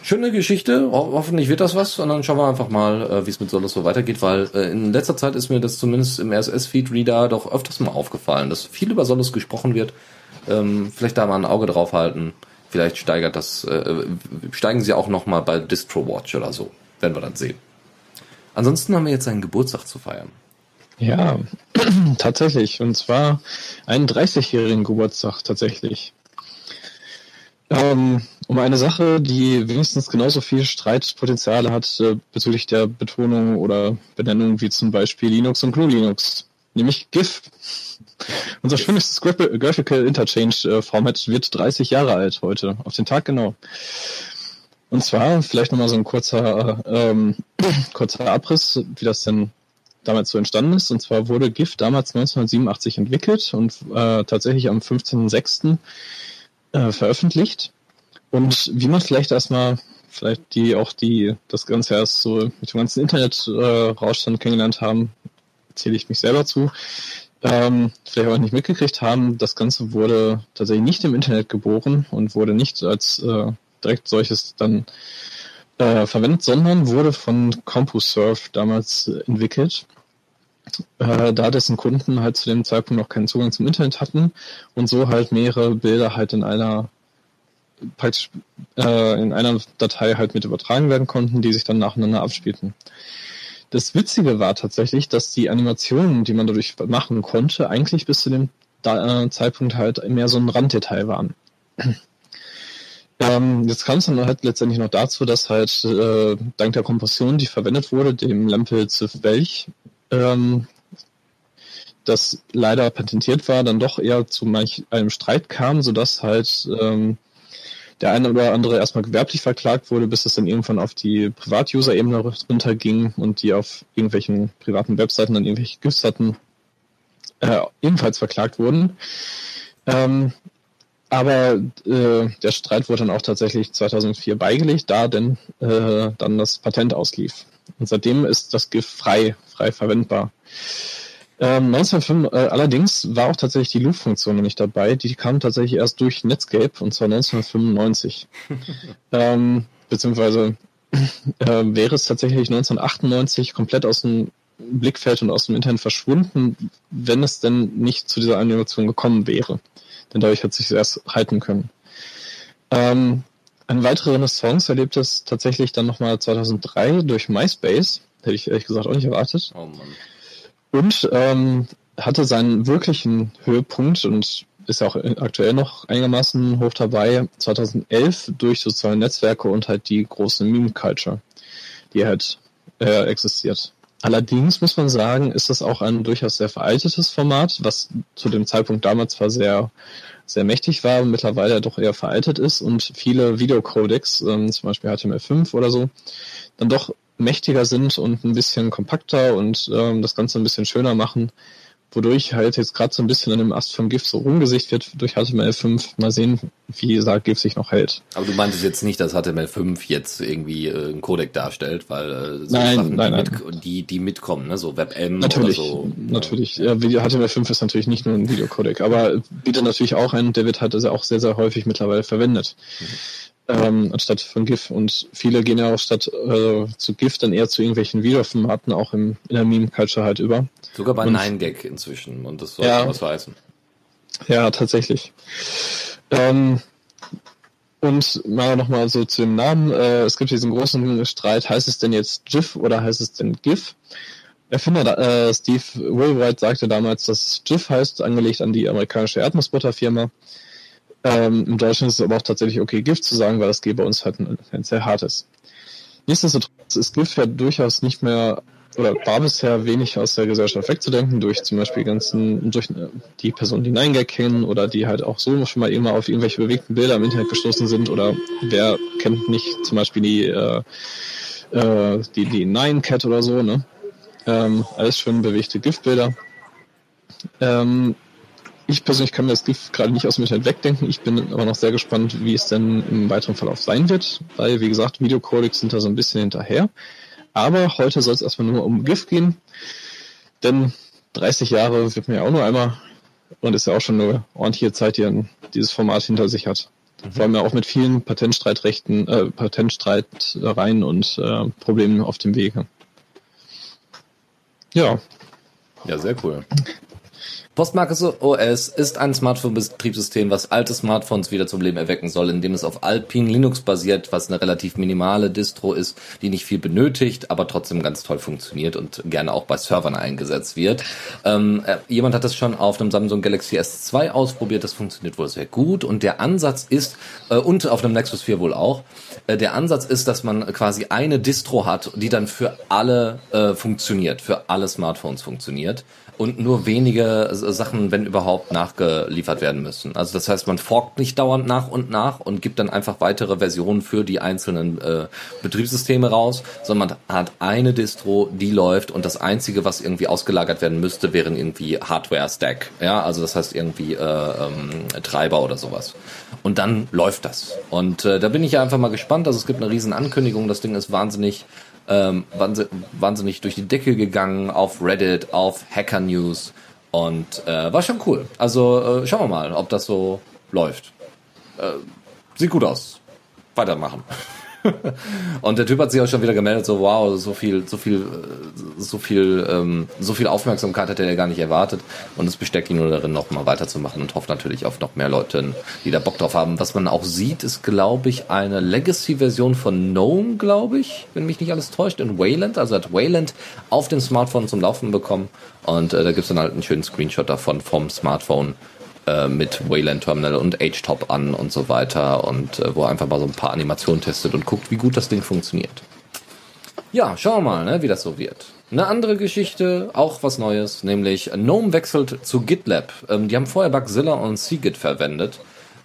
schöne Geschichte. Ho hoffentlich wird das was. Und dann schauen wir einfach mal, äh, wie es mit Solus so weitergeht, weil äh, in letzter Zeit ist mir das zumindest im RSS-Feed-Reader doch öfters mal aufgefallen, dass viel über Solus gesprochen wird. Ähm, vielleicht da mal ein Auge drauf halten. Vielleicht steigert das, äh, steigen sie auch noch mal bei Distro Watch oder so. Werden wir dann sehen. Ansonsten haben wir jetzt einen Geburtstag zu feiern. Ja, tatsächlich. Und zwar einen 30-jährigen Geburtstag tatsächlich. Ähm, um eine Sache, die wenigstens genauso viel Streitpotenziale hat äh, bezüglich der Betonung oder Benennung wie zum Beispiel Linux und GNU Linux, nämlich GIF. Unser schönstes Graphical Interchange äh, Format wird 30 Jahre alt heute, auf den Tag genau. Und zwar vielleicht nochmal so ein kurzer, ähm, kurzer Abriss, wie das denn damals so entstanden ist. Und zwar wurde GIF damals 1987 entwickelt und äh, tatsächlich am 15.06 äh, veröffentlicht. Und wie man vielleicht erstmal, vielleicht die auch die das Ganze erst so mit dem ganzen Internet-Rauschstand äh, kennengelernt haben, zähle ich mich selber zu, ähm, vielleicht auch nicht mitgekriegt haben, das Ganze wurde tatsächlich nicht im Internet geboren und wurde nicht als äh, direkt solches dann äh, verwendet, sondern wurde von CompuServe damals äh, äh, da dessen Kunden halt zu dem Zeitpunkt noch keinen Zugang zum Internet hatten und so halt mehrere Bilder halt in einer praktisch äh, in einer Datei halt mit übertragen werden konnten, die sich dann nacheinander abspielten. Das Witzige war tatsächlich, dass die Animationen, die man dadurch machen konnte, eigentlich bis zu dem da, äh, Zeitpunkt halt mehr so ein Randdetail waren. Ähm, jetzt kam es dann halt letztendlich noch dazu, dass halt äh, dank der Kompression, die verwendet wurde, dem Lempel Civ Welch, ähm, das leider patentiert war, dann doch eher zu manch einem Streit kam, sodass halt ähm, der eine oder andere erstmal gewerblich verklagt wurde, bis es dann irgendwann auf die Privat-User-Ebene runterging und die auf irgendwelchen privaten Webseiten dann irgendwelche GIFs hatten, äh, ebenfalls verklagt wurden. Ähm, aber äh, der Streit wurde dann auch tatsächlich 2004 beigelegt, da denn äh, dann das Patent auslief. Und seitdem ist das GIF frei, frei verwendbar. Ähm, 1905, äh, allerdings war auch tatsächlich die Loop-Funktion noch nicht dabei. Die kam tatsächlich erst durch Netscape und zwar 1995. ähm, beziehungsweise äh, wäre es tatsächlich 1998 komplett aus dem Blickfeld und aus dem Internet verschwunden, wenn es denn nicht zu dieser Animation gekommen wäre. Denn dadurch hat sich erst halten können. Ähm, eine weitere Renaissance erlebt es tatsächlich dann nochmal 2003 durch MySpace. Hätte ich ehrlich gesagt auch nicht erwartet. Oh Mann. Und ähm, hatte seinen wirklichen Höhepunkt und ist auch aktuell noch einigermaßen hoch dabei, 2011 durch soziale Netzwerke und halt die große Meme-Culture, die halt äh, existiert. Allerdings muss man sagen, ist das auch ein durchaus sehr veraltetes Format, was zu dem Zeitpunkt damals zwar sehr, sehr mächtig war, mittlerweile doch eher veraltet ist und viele Videocodecs, ähm, zum Beispiel HTML5 oder so, dann doch mächtiger sind und ein bisschen kompakter und ähm, das Ganze ein bisschen schöner machen wodurch halt jetzt gerade so ein bisschen an dem Ast vom GIF so rumgesicht wird durch HTML5. Mal sehen, wie gesagt GIF sich noch hält. Aber du meintest jetzt nicht, dass HTML5 jetzt irgendwie äh, ein Codec darstellt, weil äh, so nein, Sachen, nein, die, nein. Mit, die, die mitkommen, ne? so WebM natürlich, oder so. Natürlich, ja, HTML5 ist natürlich nicht nur ein Videocodec, aber bietet natürlich auch ein, der wird halt also auch sehr, sehr häufig mittlerweile verwendet. Mhm ähm, anstatt von GIF. Und viele gehen ja auch statt äh, zu GIF dann eher zu irgendwelchen Videoformaten, auch im, in der Meme-Culture halt über. Sogar bei 9gag inzwischen und das soll ja, was heißen. Ja, tatsächlich. Ähm, und mal nochmal so zu dem Namen. Äh, es gibt diesen großen Streit, heißt es denn jetzt GIF oder heißt es denn GIF? Erfinder äh, Steve Woolwright sagte damals, dass GIF heißt, angelegt an die amerikanische Erdnussbutterfirma. Ähm, Im Deutschen ist es aber auch tatsächlich okay, Gift zu sagen, weil das G bei uns halt ein, ein sehr hartes. Nichtsdestotrotz ist Gift ja durchaus nicht mehr oder war bisher wenig aus der Gesellschaft wegzudenken durch zum Beispiel ganzen durch äh, die Personen, die Nine Gag kennen oder die halt auch so schon mal immer auf irgendwelche bewegten Bilder im Internet gestoßen sind oder wer kennt nicht zum Beispiel die äh, äh, die die Nine Cat oder so ne ähm, alles schön bewegte Giftbilder ähm, ich persönlich kann mir das Gift gerade nicht aus dem Internet wegdenken. Ich bin aber noch sehr gespannt, wie es denn im weiteren Verlauf sein wird, weil, wie gesagt, Videocodecs sind da so ein bisschen hinterher. Aber heute soll es erstmal nur um GIF gehen, denn 30 Jahre wird mir ja auch nur einmal und ist ja auch schon eine ordentliche Zeit, die dieses Format hinter sich hat. Mhm. Vor allem ja auch mit vielen Patentstreitrechten, äh, Patentstreitereien und äh, Problemen auf dem Wege. Ja. Ja, sehr cool. Postmarke OS ist ein Smartphone-Betriebssystem, was alte Smartphones wieder zum Leben erwecken soll, indem es auf Alpine Linux basiert, was eine relativ minimale Distro ist, die nicht viel benötigt, aber trotzdem ganz toll funktioniert und gerne auch bei Servern eingesetzt wird. Ähm, äh, jemand hat das schon auf einem Samsung Galaxy S2 ausprobiert, das funktioniert wohl sehr gut und der Ansatz ist, äh, und auf einem Nexus 4 wohl auch, äh, der Ansatz ist, dass man quasi eine Distro hat, die dann für alle äh, funktioniert, für alle Smartphones funktioniert und nur wenige Sachen, wenn überhaupt, nachgeliefert werden müssen. Also das heißt, man forkt nicht dauernd nach und nach und gibt dann einfach weitere Versionen für die einzelnen äh, Betriebssysteme raus, sondern man hat eine Distro, die läuft und das einzige, was irgendwie ausgelagert werden müsste, wären irgendwie Hardware-Stack. Ja, also das heißt irgendwie äh, ähm, Treiber oder sowas. Und dann läuft das. Und äh, da bin ich einfach mal gespannt. Also es gibt eine riesen Ankündigung. Das Ding ist wahnsinnig ähm, wahnsinnig durch die Decke gegangen auf Reddit, auf Hacker News und äh, war schon cool. Also äh, schauen wir mal, ob das so läuft. Äh, sieht gut aus. Weitermachen. und der Typ hat sich auch schon wieder gemeldet, so wow, so viel, so viel, so viel, ähm, so viel Aufmerksamkeit hat er gar nicht erwartet und es besteckt ihn nur darin, noch mal weiterzumachen und hofft natürlich auf noch mehr Leute, die da Bock drauf haben. Was man auch sieht, ist, glaube ich, eine Legacy-Version von GNOME, glaube ich, wenn mich nicht alles täuscht, in Wayland. Also hat Wayland auf dem Smartphone zum Laufen bekommen und äh, da gibt's dann halt einen schönen Screenshot davon vom Smartphone äh, mit Wayland Terminal und H-Top an und so weiter und äh, wo er einfach mal so ein paar Animationen testet und guckt, wie gut das Ding funktioniert. Ja, schauen wir mal, ne, wie das so wird. Eine andere Geschichte, auch was Neues, nämlich GNOME wechselt zu GitLab. Ähm, die haben vorher Bugzilla und Cgit verwendet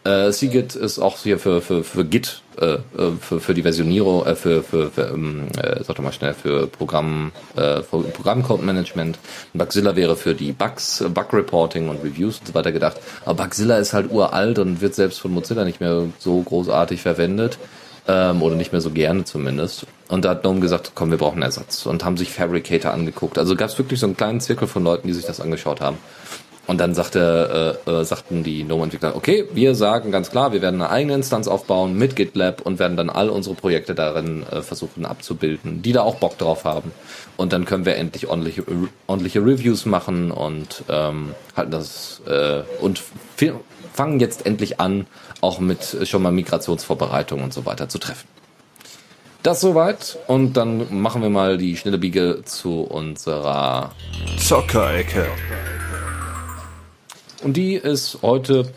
äh, Cgit ist auch hier für, für, für Git, äh, äh, für, für die Versionierung, äh, für, für, für ähm, äh, sag doch mal schnell, für Programm, äh, für Programmcode-Management. Bugzilla wäre für die Bugs, Bug-Reporting und Reviews und so weiter gedacht. Aber Bugzilla ist halt uralt und wird selbst von Mozilla nicht mehr so großartig verwendet. Ähm, oder nicht mehr so gerne zumindest. Und da hat Gnome gesagt, komm, wir brauchen Ersatz. Und haben sich Fabricator angeguckt. Also gab es wirklich so einen kleinen Zirkel von Leuten, die sich das angeschaut haben. Und dann sagte, äh, äh, sagten die GNOME-Entwickler, okay, wir sagen ganz klar, wir werden eine eigene Instanz aufbauen mit GitLab und werden dann all unsere Projekte darin äh, versuchen abzubilden, die da auch Bock drauf haben. Und dann können wir endlich ordentliche, ordentliche Reviews machen und ähm, halten das äh, und fangen jetzt endlich an, auch mit schon mal Migrationsvorbereitungen und so weiter zu treffen. Das soweit und dann machen wir mal die schnelle Biege zu unserer Zockerecke. Und die ist heute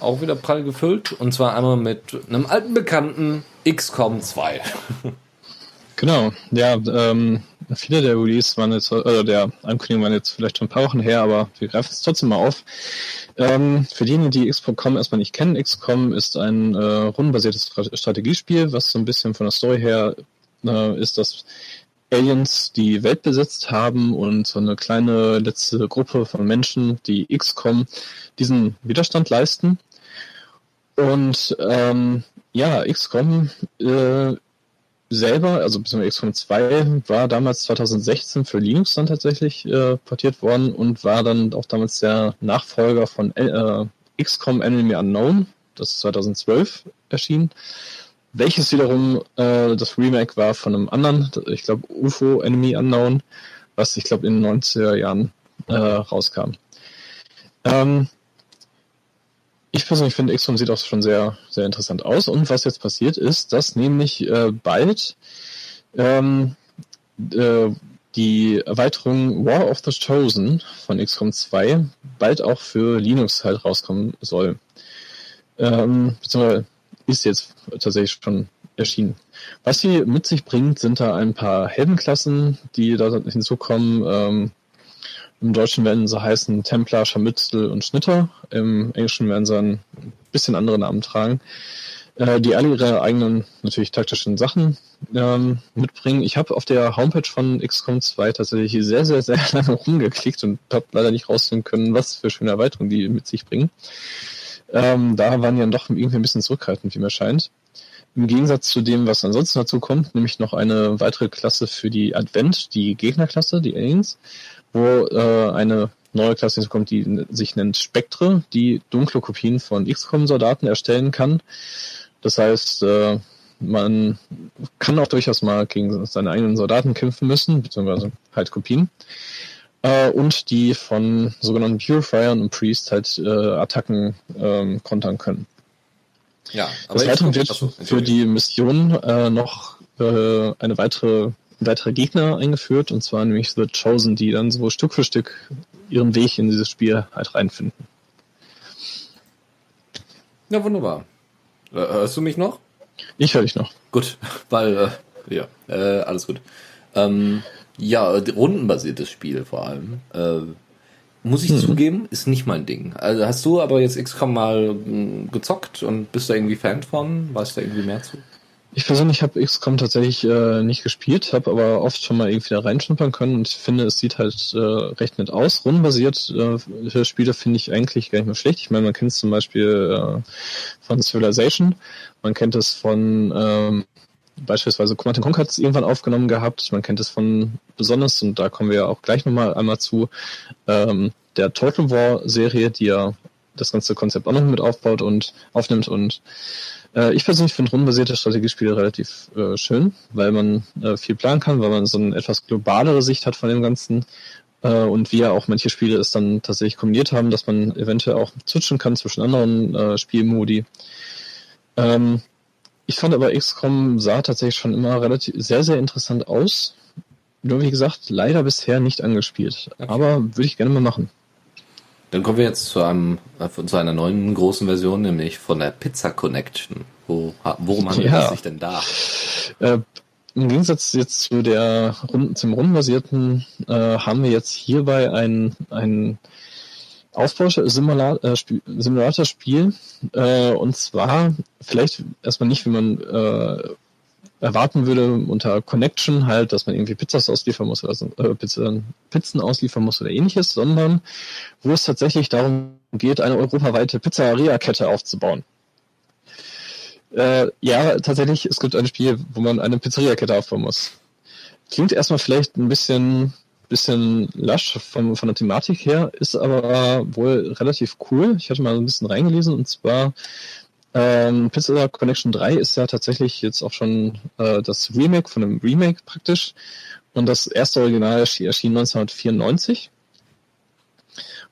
auch wieder prall gefüllt. Und zwar einmal mit einem alten Bekannten XCOM 2. Genau, ja, ähm, viele der Release waren jetzt, äh, der Ankündigungen waren jetzt vielleicht schon ein paar Wochen her, aber wir greifen es trotzdem mal auf. Ähm, für diejenigen, die XCOM erstmal nicht kennen, XCOM ist ein äh, rundenbasiertes Strategiespiel, was so ein bisschen von der Story her äh, ist, dass Aliens die Welt besetzt haben und so eine kleine letzte Gruppe von Menschen, die XCOM, diesen Widerstand leisten. Und ähm, ja, XCOM äh, selber, also beziehungsweise XCOM 2, war damals 2016 für Linux dann tatsächlich äh, portiert worden und war dann auch damals der Nachfolger von äh, XCOM Enemy Unknown, das ist 2012 erschienen welches wiederum äh, das Remake war von einem anderen, ich glaube UFO Enemy Unknown, was ich glaube in den 90er Jahren äh, rauskam. Ähm, ich persönlich finde, XCOM sieht auch schon sehr, sehr interessant aus. Und was jetzt passiert ist, dass nämlich äh, bald ähm, äh, die Erweiterung War of the Chosen von XCOM 2 bald auch für Linux halt rauskommen soll. Ähm, beziehungsweise ist jetzt tatsächlich schon erschienen. Was sie mit sich bringt, sind da ein paar Heldenklassen, die da hinzukommen. Ähm, Im Deutschen werden sie heißen Templar, Scharmützel und Schnitter. Im Englischen werden sie ein bisschen andere Namen tragen. Äh, die alle ihre eigenen, natürlich taktischen Sachen ähm, mitbringen. Ich habe auf der Homepage von XCOM 2 tatsächlich sehr, sehr, sehr lange rumgeklickt und habe leider nicht rausfinden können, was für schöne Erweiterungen die mit sich bringen. Ähm, da waren die dann doch irgendwie ein bisschen zurückhaltend, wie mir scheint. Im Gegensatz zu dem, was ansonsten dazu kommt, nämlich noch eine weitere Klasse für die Advent, die Gegnerklasse, die Aliens, wo äh, eine neue Klasse hinzukommt, die sich nennt Spektre, die dunkle Kopien von XCOM-Soldaten erstellen kann. Das heißt, äh, man kann auch durchaus mal gegen seine eigenen Soldaten kämpfen müssen, beziehungsweise halt Kopien äh, und die von sogenannten Purifiern und Priest halt äh, Attacken ähm, kontern können. Ja, aber Des Weiteren wird für die Mission äh, noch äh, eine weitere weitere Gegner eingeführt, und zwar nämlich The Chosen, die dann so Stück für Stück ihren Weg in dieses Spiel halt reinfinden. Ja, wunderbar. Äh, hörst du mich noch? Ich höre dich noch. Gut, weil, äh, ja, äh, alles gut. Ähm, ja, rundenbasiertes Spiel vor allem. Äh, muss ich hm. zugeben, ist nicht mein Ding. Also hast du aber jetzt XCOM mal mh, gezockt und bist da irgendwie Fan von? Weißt du da irgendwie mehr zu? Ich persönlich habe XCOM tatsächlich äh, nicht gespielt, habe aber oft schon mal irgendwie da reinschnuppern können und ich finde, es sieht halt äh, recht nett aus. Rundenbasiert äh, Spiele finde ich eigentlich gar nicht mehr schlecht. Ich meine, man kennt es zum Beispiel äh, von Civilization, man kennt es von ähm, beispielsweise Command Conquer hat es irgendwann aufgenommen gehabt. Man kennt es von besonders, und da kommen wir ja auch gleich nochmal einmal zu, ähm, der Total War Serie, die ja das ganze Konzept auch noch mit aufbaut und aufnimmt. Und äh, ich persönlich finde rundenbasierte Strategiespiele relativ äh, schön, weil man äh, viel planen kann, weil man so eine etwas globalere Sicht hat von dem Ganzen. Äh, und wir auch manche Spiele es dann tatsächlich kombiniert haben, dass man eventuell auch switchen kann zwischen anderen äh, Spielmodi. Ähm, ich fand aber XCOM sah tatsächlich schon immer relativ sehr, sehr interessant aus. Nur wie gesagt, leider bisher nicht angespielt. Okay. Aber würde ich gerne mal machen. Dann kommen wir jetzt zu, einem, äh, zu einer neuen großen Version, nämlich von der Pizza Connection. Wo, worum handelt ja. es sich denn da? Äh, Im Gegensatz jetzt zu der zum rundenbasierten äh, haben wir jetzt hierbei ein, ein Aufbau-Simulator-Spiel. Äh, äh, und zwar vielleicht erstmal nicht, wie man äh, erwarten würde unter Connection halt, dass man irgendwie Pizzas ausliefern muss oder äh, Pizzen, Pizzen ausliefern muss oder ähnliches, sondern wo es tatsächlich darum geht, eine europaweite Pizzeria-Kette aufzubauen. Äh, ja, tatsächlich, es gibt ein Spiel, wo man eine Pizzeria-Kette aufbauen muss. Klingt erstmal vielleicht ein bisschen, bisschen lasch von, von der Thematik her, ist aber wohl relativ cool. Ich hatte mal ein bisschen reingelesen und zwar ähm, Pizza Connection 3 ist ja tatsächlich jetzt auch schon äh, das Remake von einem Remake praktisch. Und das erste Original erschien 1994.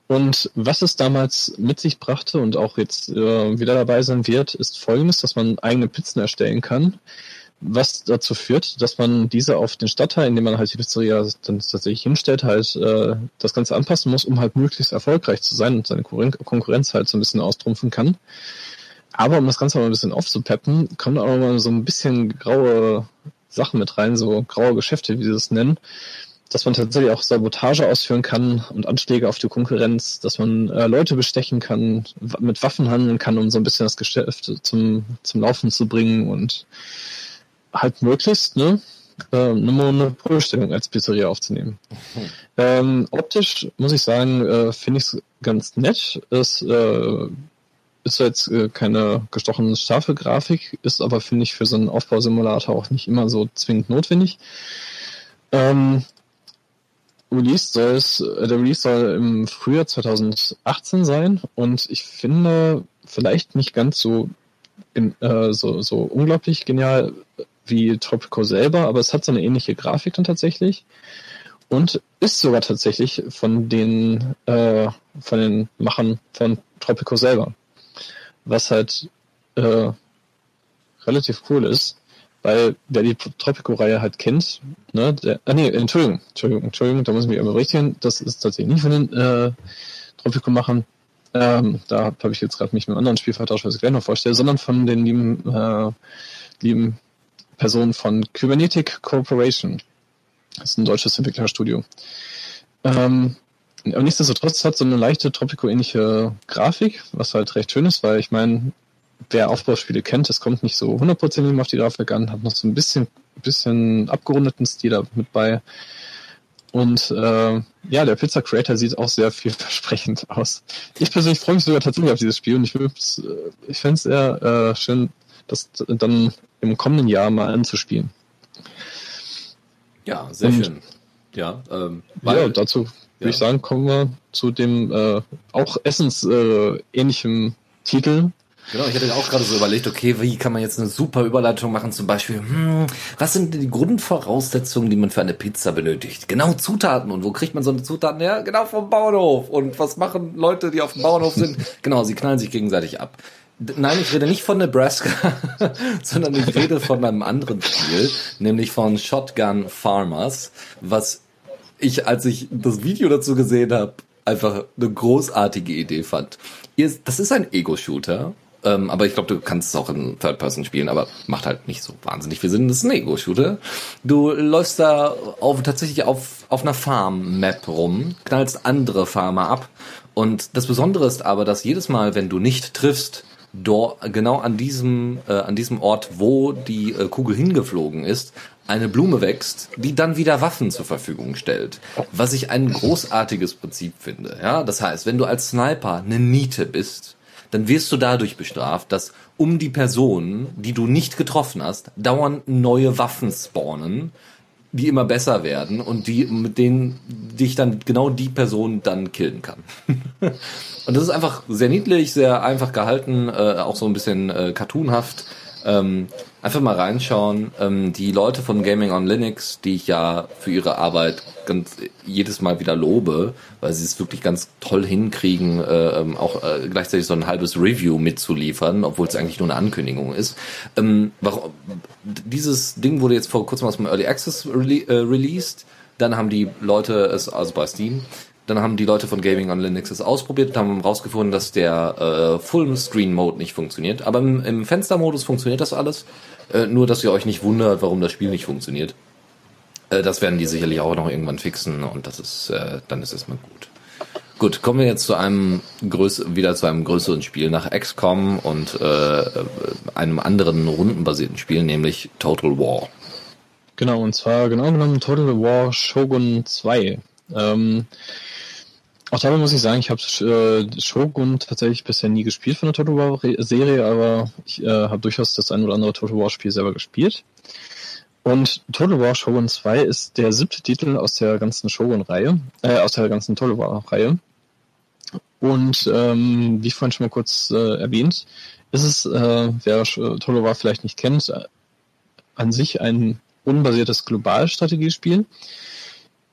Und was es damals mit sich brachte und auch jetzt äh, wieder dabei sein wird, ist folgendes, dass man eigene Pizzen erstellen kann, was dazu führt, dass man diese auf den Stadtteil, in dem man halt die Pizzeria dann tatsächlich hinstellt, halt äh, das Ganze anpassen muss, um halt möglichst erfolgreich zu sein und seine Konkurrenz halt so ein bisschen austrumpfen kann. Aber um das Ganze mal ein bisschen aufzupeppen, kommen auch mal so ein bisschen graue Sachen mit rein, so graue Geschäfte, wie sie es nennen, dass man tatsächlich auch Sabotage ausführen kann und Anschläge auf die Konkurrenz, dass man äh, Leute bestechen kann, mit Waffen handeln kann, um so ein bisschen das Geschäft zum, zum Laufen zu bringen und halt möglichst ne, äh, eine Monopolstellung als Pizzeria aufzunehmen. Mhm. Ähm, optisch muss ich sagen, äh, finde ich es ganz nett. Es äh, ist jetzt äh, keine gestochene scharfe Grafik, ist aber, finde ich, für so einen Aufbausimulator auch nicht immer so zwingend notwendig. Ähm, Release soll es, äh, der Release soll im Frühjahr 2018 sein und ich finde vielleicht nicht ganz so, äh, so, so unglaublich genial wie Tropico selber, aber es hat so eine ähnliche Grafik dann tatsächlich und ist sogar tatsächlich von den, äh, von den Machern von Tropico selber. Was halt äh, relativ cool ist, weil wer die Tropico-Reihe halt kennt, ne, der, ah nee, Entschuldigung, Entschuldigung, Entschuldigung, da muss ich mich berichtigen, das ist tatsächlich nicht von den äh, Tropico-Machern, ähm, da habe ich jetzt gerade mich mit einem anderen Spiel vertauscht, was ich gleich noch vorstelle, sondern von den lieben, äh, lieben Personen von Kybernetic Corporation. Das ist ein deutsches Entwicklerstudio. Ähm, aber nichtsdestotrotz hat so eine leichte Tropico-ähnliche Grafik, was halt recht schön ist, weil ich meine, wer Aufbauspiele kennt, das kommt nicht so hundertprozentig auf die Grafik an, hat noch so ein bisschen, bisschen abgerundeten Stil da mit bei. Und äh, ja, der Pizza Creator sieht auch sehr vielversprechend aus. Ich persönlich freue mich sogar tatsächlich auf dieses Spiel und ich, äh, ich fände es sehr äh, schön, das dann im kommenden Jahr mal anzuspielen. Ja, sehr und, schön. Ja, ähm, weil, ja, dazu ja. würde ich sagen, kommen wir zu dem äh, auch Essens-ähnlichen äh, Titel. Genau, ich hatte auch gerade so überlegt, okay, wie kann man jetzt eine super Überleitung machen? Zum Beispiel, hm, was sind die Grundvoraussetzungen, die man für eine Pizza benötigt? Genau Zutaten. Und wo kriegt man so eine Zutaten? Ja, genau vom Bauernhof. Und was machen Leute, die auf dem Bauernhof sind? genau, sie knallen sich gegenseitig ab. Nein, ich rede nicht von Nebraska, sondern ich rede von einem anderen Spiel, nämlich von Shotgun Farmers, was ich, als ich das Video dazu gesehen habe, einfach eine großartige Idee fand. Das ist ein Ego-Shooter, ähm, aber ich glaube, du kannst es auch in Third Person spielen, aber macht halt nicht so wahnsinnig viel Sinn. Das ist ein Ego-Shooter. Du läufst da auf, tatsächlich auf, auf einer Farm-Map rum, knallst andere Farmer ab. Und das Besondere ist aber, dass jedes Mal, wenn du nicht triffst, dort, genau an diesem, äh, an diesem Ort, wo die äh, Kugel hingeflogen ist, eine Blume wächst, die dann wieder Waffen zur Verfügung stellt. Was ich ein großartiges Prinzip finde. Ja, das heißt, wenn du als Sniper eine Niete bist, dann wirst du dadurch bestraft, dass um die Person, die du nicht getroffen hast, dauernd neue Waffen spawnen, die immer besser werden und die mit denen dich dann genau die Person dann killen kann. und das ist einfach sehr niedlich, sehr einfach gehalten, äh, auch so ein bisschen äh, cartoonhaft. Ähm, einfach mal reinschauen. Ähm, die Leute von Gaming on Linux, die ich ja für ihre Arbeit ganz jedes Mal wieder lobe, weil sie es wirklich ganz toll hinkriegen, äh, ähm, auch äh, gleichzeitig so ein halbes Review mitzuliefern, obwohl es eigentlich nur eine Ankündigung ist. Ähm, warum, dieses Ding wurde jetzt vor kurzem aus dem Early Access rele äh, released. Dann haben die Leute es, also bei Steam, dann haben die Leute von Gaming on Linux es ausprobiert und haben rausgefunden, dass der äh, Full Screen Mode nicht funktioniert. Aber im, im Fenstermodus funktioniert das alles. Äh, nur, dass ihr euch nicht wundert, warum das Spiel nicht funktioniert. Äh, das werden die sicherlich auch noch irgendwann fixen und das ist, äh, dann ist es mal gut. Gut, kommen wir jetzt zu einem größ wieder zu einem größeren Spiel nach XCOM und äh, einem anderen rundenbasierten Spiel, nämlich Total War. Genau, und zwar genau genommen Total War Shogun 2. Ähm, auch dabei muss ich sagen, ich habe äh, Shogun tatsächlich bisher nie gespielt von der Total War Serie, aber ich äh, habe durchaus das ein oder andere Total War Spiel selber gespielt. Und Total War Shogun 2 ist der siebte Titel aus der ganzen Shogun-Reihe, äh, aus der ganzen Total War-Reihe. Und ähm, wie vorhin schon mal kurz äh, erwähnt, ist es, äh, wer Total War vielleicht nicht kennt, äh, an sich ein unbasiertes Globalstrategiespiel.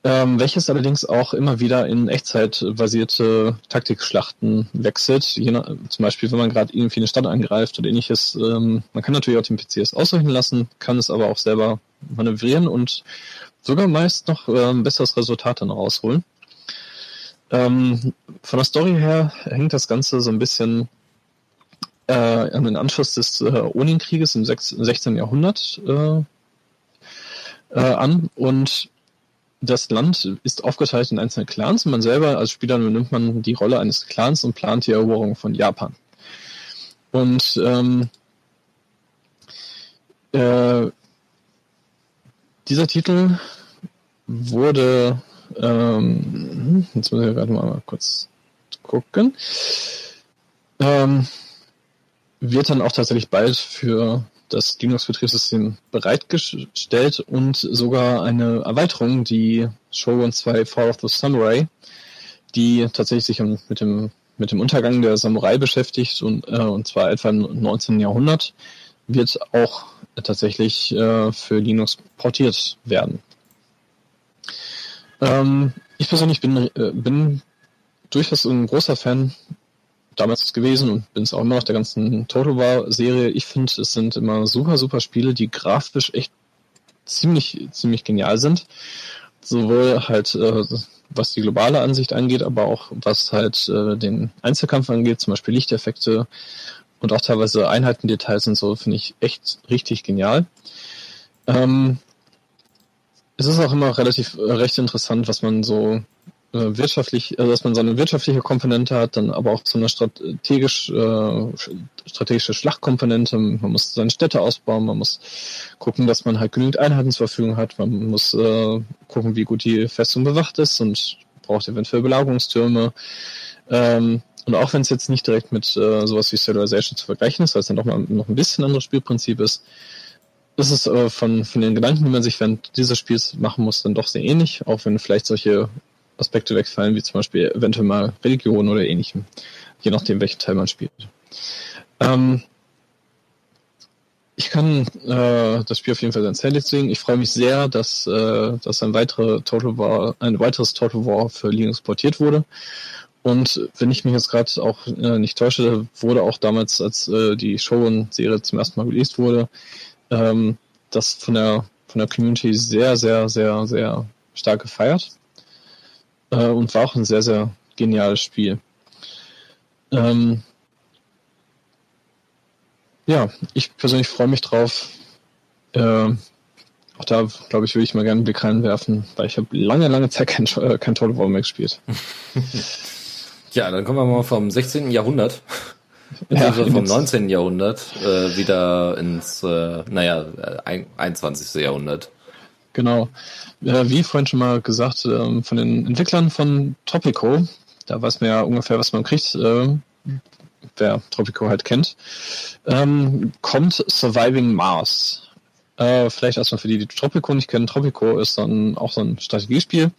Ähm, welches allerdings auch immer wieder in Echtzeit-basierte Taktikschlachten wechselt. Nach, zum Beispiel, wenn man gerade irgendwie eine Stadt angreift oder ähnliches. Ähm, man kann natürlich auch den PCs ausrechnen lassen, kann es aber auch selber manövrieren und sogar meist noch äh, ein besseres Resultat dann rausholen. Ähm, von der Story her hängt das Ganze so ein bisschen äh, an den Anschluss des äh, Onin-Krieges im 16. Jahrhundert äh, äh, an und das Land ist aufgeteilt in einzelne Clans und man selber als Spieler nimmt man die Rolle eines Clans und plant die Eroberung von Japan. Und ähm, äh, dieser Titel wurde, ähm, jetzt muss ich gerade mal kurz gucken, ähm, wird dann auch tatsächlich bald für das Linux-Betriebssystem bereitgestellt und sogar eine Erweiterung, die Shogun 2 Fall of the Samurai, die tatsächlich sich mit dem, mit dem Untergang der Samurai beschäftigt und, äh, und zwar etwa im 19. Jahrhundert, wird auch tatsächlich äh, für Linux portiert werden. Ähm, ich persönlich bin, äh, bin durchaus ein großer Fan damals gewesen und bin es auch immer noch der ganzen Total War Serie. Ich finde, es sind immer super, super Spiele, die grafisch echt ziemlich, ziemlich genial sind. Sowohl halt, äh, was die globale Ansicht angeht, aber auch was halt äh, den Einzelkampf angeht, zum Beispiel Lichteffekte und auch teilweise Einheitendetails und so, finde ich echt richtig genial. Ähm, es ist auch immer relativ äh, recht interessant, was man so wirtschaftlich, also dass man so eine wirtschaftliche Komponente hat, dann aber auch so eine strategisch, äh, strategische Schlachtkomponente. Man muss seine Städte ausbauen, man muss gucken, dass man halt genügend Einheiten zur Verfügung hat, man muss äh, gucken, wie gut die Festung bewacht ist und braucht eventuell Belagerungstürme. Ähm, und auch wenn es jetzt nicht direkt mit äh, sowas wie Civilization zu vergleichen ist, weil es dann doch mal noch ein bisschen anderes Spielprinzip ist, ist es äh, von, von den Gedanken, die man sich während dieses Spiels machen muss, dann doch sehr ähnlich, auch wenn vielleicht solche Aspekte wegfallen, wie zum Beispiel eventuell mal Religion oder ähnlichem, je nachdem, welchen Teil man spielt. Ähm, ich kann äh, das Spiel auf jeden Fall ganz herrlich sehen. Ich freue mich sehr, dass, äh, dass ein, weitere Total War, ein weiteres Total War für Linux portiert wurde. Und wenn ich mich jetzt gerade auch äh, nicht täusche, wurde auch damals, als äh, die Shogun-Serie zum ersten Mal released wurde, ähm, das von der von der Community sehr, sehr, sehr, sehr stark gefeiert äh, und war auch ein sehr, sehr geniales Spiel. Ähm, ja, ich persönlich freue mich drauf. Äh, auch da, glaube ich, würde ich mal gerne einen Blick reinwerfen, weil ich habe lange, lange Zeit kein, äh, kein Total War mehr gespielt. ja, dann kommen wir mal vom 16. Jahrhundert, ja, vom 19. Jahrhundert äh, wieder ins, äh, naja, 21. Äh, Jahrhundert. Genau. Äh, wie vorhin schon mal gesagt, äh, von den Entwicklern von Tropico, da weiß man ja ungefähr, was man kriegt, äh, wer Tropico halt kennt, ähm, kommt Surviving Mars. Äh, vielleicht erstmal für die, die Tropico nicht kennen. Tropico ist dann auch so ein Strategiespiel,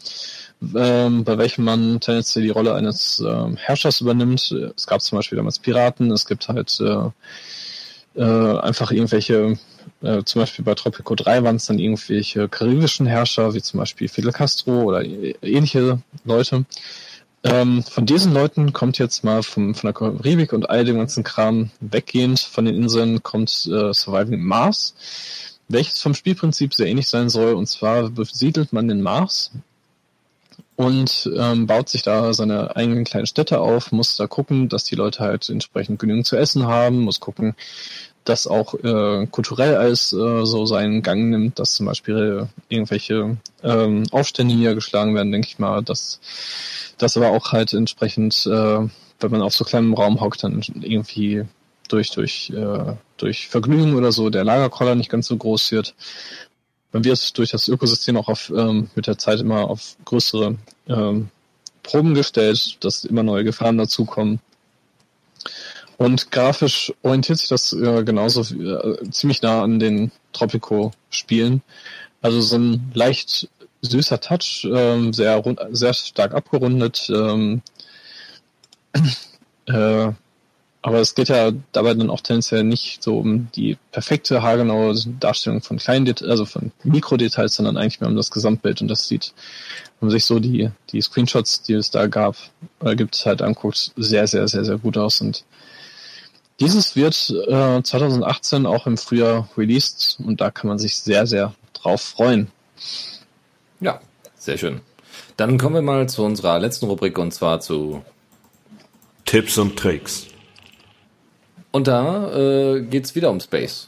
ähm, bei welchem man tendenziell die Rolle eines Herrschers übernimmt. Es gab zum Beispiel damals Piraten, es gibt halt äh, einfach irgendwelche äh, zum Beispiel bei Tropico 3 waren es dann irgendwelche karibischen Herrscher, wie zum Beispiel Fidel Castro oder ähnliche Leute. Ähm, von diesen Leuten kommt jetzt mal vom, von der Karibik und all dem ganzen Kram weggehend von den Inseln kommt äh, Surviving Mars, welches vom Spielprinzip sehr ähnlich sein soll. Und zwar besiedelt man den Mars und ähm, baut sich da seine eigenen kleinen Städte auf, muss da gucken, dass die Leute halt entsprechend genügend zu essen haben, muss gucken, das auch äh, kulturell als äh, so seinen Gang nimmt, dass zum Beispiel irgendwelche ähm, Aufstände niedergeschlagen werden, denke ich mal, dass das aber auch halt entsprechend, äh, wenn man auf so kleinem Raum hockt, dann irgendwie durch durch äh, durch Vergnügen oder so der Lagerkoller nicht ganz so groß wird. Man wird durch das Ökosystem auch auf, ähm, mit der Zeit immer auf größere ähm, Proben gestellt, dass immer neue Gefahren dazukommen. Und grafisch orientiert sich das äh, genauso äh, ziemlich nah an den Tropico-Spielen. Also so ein leicht süßer Touch, ähm, sehr, sehr stark abgerundet. Ähm, äh, aber es geht ja dabei dann auch tendenziell nicht so um die perfekte, haargenaue Darstellung von kleinen, Det also von Mikrodetails, sondern eigentlich mehr um das Gesamtbild. Und das sieht, wenn man sich so die, die Screenshots, die es da gab, äh, gibt, halt anguckt, sehr, sehr, sehr, sehr gut aus. Und dieses wird äh, 2018 auch im Frühjahr released und da kann man sich sehr, sehr drauf freuen. Ja, sehr schön. Dann kommen wir mal zu unserer letzten Rubrik und zwar zu Tipps und Tricks. Und da äh, geht wieder um Space.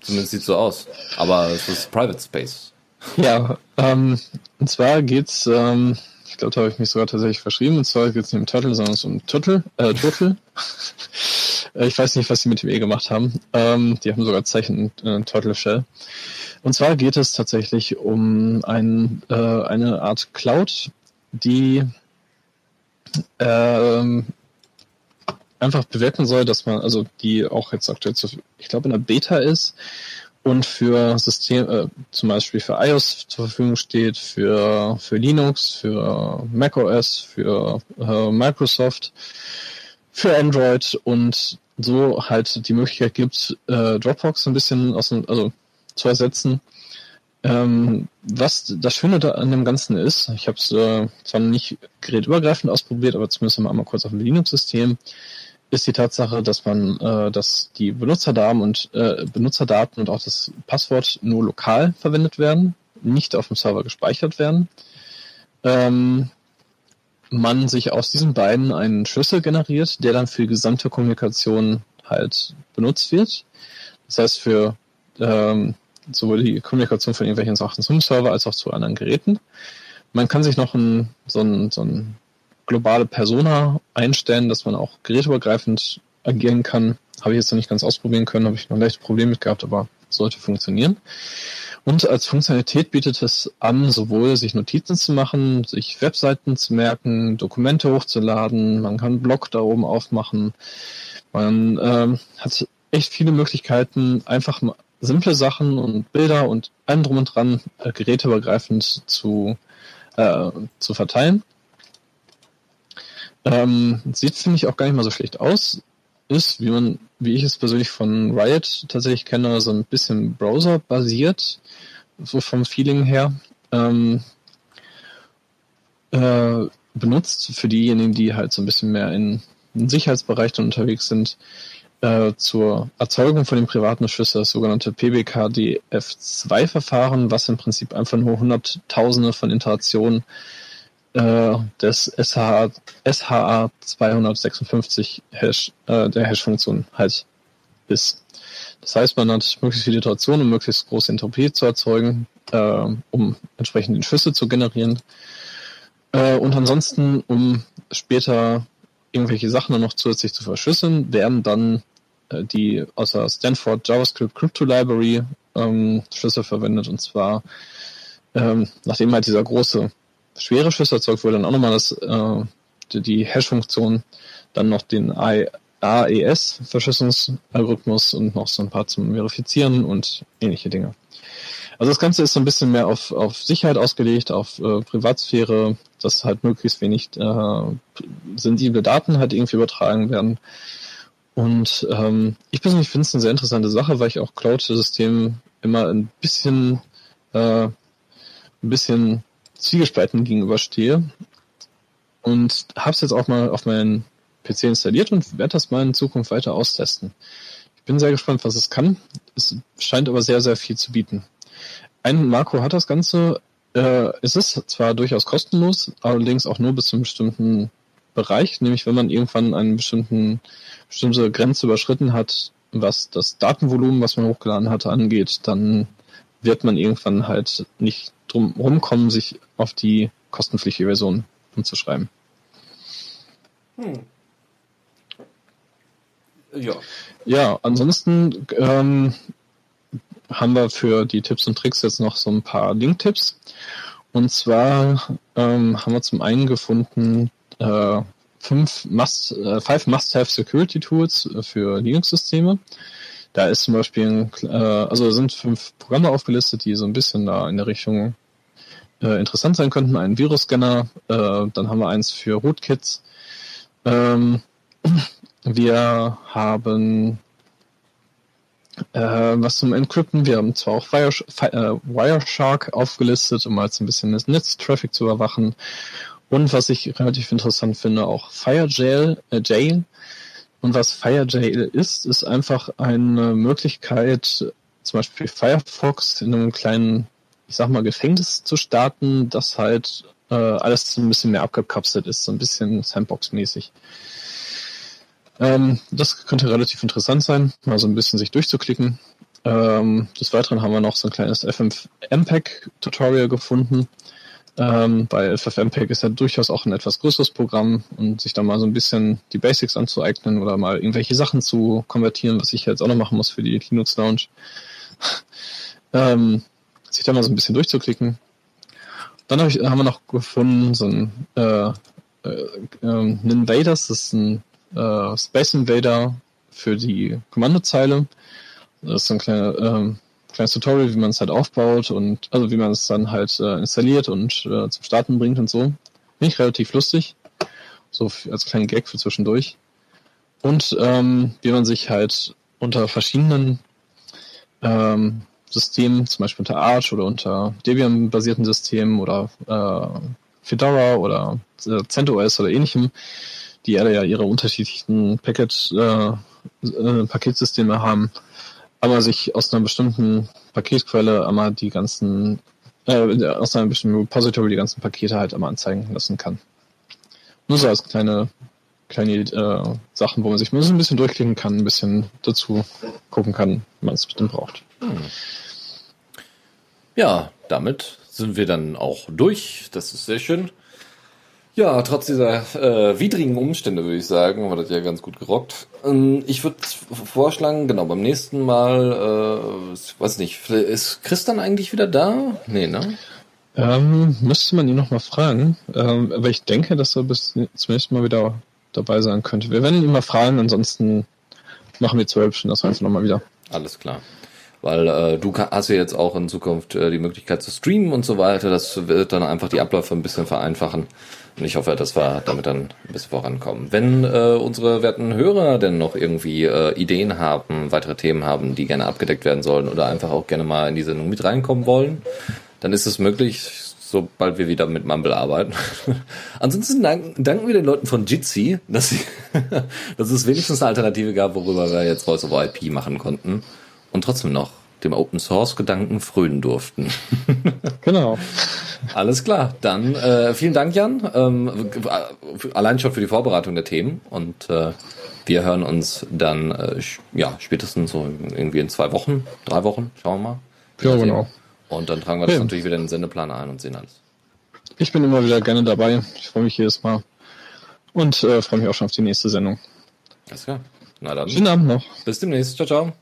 Zumindest sieht so aus. Aber es ist Private Space. Ja, ähm, und zwar geht's, ähm, ich glaube, da habe ich mich sogar tatsächlich verschrieben, und zwar geht's nicht um Turtle, sondern es um Turtle, äh, Turtle. ich weiß nicht, was sie mit dem E gemacht haben. Ähm, die haben sogar Zeichen äh, Turtle Shell. Und zwar geht es tatsächlich um ein, äh, eine Art Cloud, die ähm, einfach bewirken soll, dass man, also die auch jetzt aktuell, zu, ich glaube, in der Beta ist und für System, äh, zum Beispiel für iOS zur Verfügung steht, für, für Linux, für macOS, für äh, Microsoft, für Android und so halt die Möglichkeit gibt, äh, Dropbox ein bisschen aus dem, also zu ersetzen. Ähm, was das Schöne da an dem Ganzen ist, ich habe es äh, zwar nicht gerätübergreifend ausprobiert, aber zumindest mal kurz auf dem Linux-System, ist die Tatsache, dass man, äh, dass die Benutzerdaten und äh, Benutzerdaten und auch das Passwort nur lokal verwendet werden, nicht auf dem Server gespeichert werden. Ähm, man sich aus diesen beiden einen Schlüssel generiert, der dann für die gesamte Kommunikation halt benutzt wird. Das heißt für ähm, sowohl die Kommunikation von irgendwelchen Sachen zum Server als auch zu anderen Geräten. Man kann sich noch ein, so ein, so ein globale Persona einstellen, dass man auch geräteübergreifend agieren kann. Habe ich jetzt noch nicht ganz ausprobieren können, habe ich noch leicht Probleme mit gehabt, aber sollte funktionieren. Und als Funktionalität bietet es an, sowohl sich Notizen zu machen, sich Webseiten zu merken, Dokumente hochzuladen, man kann einen Blog da oben aufmachen. Man ähm, hat echt viele Möglichkeiten, einfach simple Sachen und Bilder und allem drum und dran äh, geräteübergreifend zu, äh, zu verteilen. Ähm, sieht, finde ich, auch gar nicht mal so schlecht aus. Ist, wie man, wie ich es persönlich von Riot tatsächlich kenne, so ein bisschen Browser-basiert, so vom Feeling her. Ähm, äh, benutzt für diejenigen, die halt so ein bisschen mehr in, in Sicherheitsbereich unterwegs sind, äh, zur Erzeugung von den privaten Schlüssel das sogenannte PBKDF2-Verfahren, was im Prinzip einfach nur Hunderttausende von Iterationen äh, des SHA, SHA 256 Hash, äh, der Hash-Funktion halt ist. Das heißt, man hat möglichst viele Iterationen, um möglichst große Entropie zu erzeugen, äh, um entsprechend den Schlüssel zu generieren. Äh, und ansonsten, um später irgendwelche Sachen dann noch zusätzlich zu verschlüsseln, werden dann äh, die aus der Stanford JavaScript Crypto Library ähm, Schlüssel verwendet. Und zwar, ähm, nachdem halt dieser große schwere Schlüssel erzeugt wurde, dann auch nochmal das, äh, die, die Hash-Funktion, dann noch den AES-Verschlüsselungsalgorithmus und noch so ein paar zum Verifizieren und ähnliche Dinge. Also das Ganze ist so ein bisschen mehr auf, auf Sicherheit ausgelegt, auf äh, Privatsphäre, dass halt möglichst wenig äh, sensible Daten halt irgendwie übertragen werden. Und ähm, ich persönlich finde es eine sehr interessante Sache, weil ich auch Cloud-Systemen immer ein bisschen, äh, ein bisschen zwiegespalten gegenüberstehe. Und habe es jetzt auch mal auf meinen PC installiert und werde das mal in Zukunft weiter austesten. Ich bin sehr gespannt, was es kann. Es scheint aber sehr, sehr viel zu bieten. Ein Makro hat das Ganze. Äh, es ist zwar durchaus kostenlos, allerdings auch nur bis zu einem bestimmten Bereich, nämlich wenn man irgendwann eine bestimmte Grenze überschritten hat, was das Datenvolumen, was man hochgeladen hatte, angeht, dann wird man irgendwann halt nicht drum rumkommen, sich auf die kostenpflichtige Version umzuschreiben. Hm. Ja. Ja, ansonsten ähm, haben wir für die Tipps und Tricks jetzt noch so ein paar Link-Tipps. Und zwar ähm, haben wir zum einen gefunden äh, fünf Must, äh, five Must-Have Security Tools für Linux-Systeme. Da ist zum Beispiel, ein, äh, also sind fünf Programme aufgelistet, die so ein bisschen da in der Richtung äh, interessant sein könnten. Ein Virusscanner, äh, dann haben wir eins für Rootkits. Ähm, wir haben äh, was zum Encrypten. Wir haben zwar auch äh, Wireshark aufgelistet, um jetzt ein bisschen das Netztraffic zu überwachen. Und was ich relativ interessant finde, auch FireJail. Äh, Jail. Und was FireJail ist, ist einfach eine Möglichkeit, zum Beispiel Firefox in einem kleinen, ich sag mal, Gefängnis zu starten, das halt äh, alles ein bisschen mehr abgekapselt ist, so ein bisschen Sandbox-mäßig. Ähm, das könnte relativ interessant sein, mal so ein bisschen sich durchzuklicken. Ähm, des Weiteren haben wir noch so ein kleines FFmpeg-Tutorial gefunden. Ähm, bei FFmpeg ist ja durchaus auch ein etwas größeres Programm und sich da mal so ein bisschen die Basics anzueignen oder mal irgendwelche Sachen zu konvertieren, was ich jetzt auch noch machen muss für die Linux Lounge. ähm, sich da mal so ein bisschen durchzuklicken. Dann hab ich, haben wir noch gefunden so ein äh, äh, ähm, Invaders, das ist ein äh, Space Invader für die Kommandozeile. Das ist so ein kleiner, ähm, kleines Tutorial, wie man es halt aufbaut und also wie man es dann halt äh, installiert und äh, zum Starten bringt und so. Finde ich relativ lustig. So als kleinen Gag für zwischendurch. Und ähm, wie man sich halt unter verschiedenen ähm, Systemen, zum Beispiel unter Arch oder unter Debian-basierten Systemen oder äh, Fedora oder äh, CentOS oder ähnlichem, die alle ja ihre unterschiedlichen Packet, äh, äh, Paketsysteme haben, aber sich aus einer bestimmten Paketquelle einmal die ganzen, äh, aus einem bestimmten Repository die ganzen Pakete halt einmal anzeigen lassen kann. Nur so als kleine, kleine äh, Sachen, wo man sich ein bisschen durchklicken kann, ein bisschen dazu gucken kann, wenn man es bestimmt braucht. Hm. Ja, damit sind wir dann auch durch. Das ist sehr schön. Ja, trotz dieser äh, widrigen Umstände würde ich sagen, haben wir das ja ganz gut gerockt. Ähm, ich würde vorschlagen, genau, beim nächsten Mal, äh, weiß nicht, ist Chris dann eigentlich wieder da? Nee, ne? Ähm, müsste man ihn nochmal fragen. Ähm, aber ich denke, dass er bis zum nächsten Mal wieder dabei sein könnte. Wir werden ihn mal fragen, ansonsten machen wir zwölf Stunden das Ganze nochmal wieder. Alles klar weil äh, du hast ja jetzt auch in Zukunft äh, die Möglichkeit zu streamen und so weiter. Das wird dann einfach die Abläufe ein bisschen vereinfachen. Und ich hoffe, dass wir damit dann ein bisschen vorankommen. Wenn äh, unsere werten Hörer denn noch irgendwie äh, Ideen haben, weitere Themen haben, die gerne abgedeckt werden sollen oder einfach auch gerne mal in die Sendung mit reinkommen wollen, dann ist es möglich, sobald wir wieder mit Mumble arbeiten. Ansonsten danken, danken wir den Leuten von Jitsi, dass, sie, dass es wenigstens eine Alternative gab, worüber wir jetzt Voice over IP machen konnten und trotzdem noch dem Open Source Gedanken frönen durften. genau. Alles klar. Dann äh, vielen Dank, Jan. Ähm, allein schon für die Vorbereitung der Themen und äh, wir hören uns dann äh, ja spätestens so irgendwie in zwei Wochen, drei Wochen. Schauen wir mal. Ja, genau. Und dann tragen wir das ja. natürlich wieder in den Sendeplan ein und sehen alles. Ich bin immer wieder gerne dabei. Ich freue mich jedes Mal und äh, freue mich auch schon auf die nächste Sendung. Alles klar. Na dann. Schönen Abend noch. Bis demnächst. Ciao, ciao.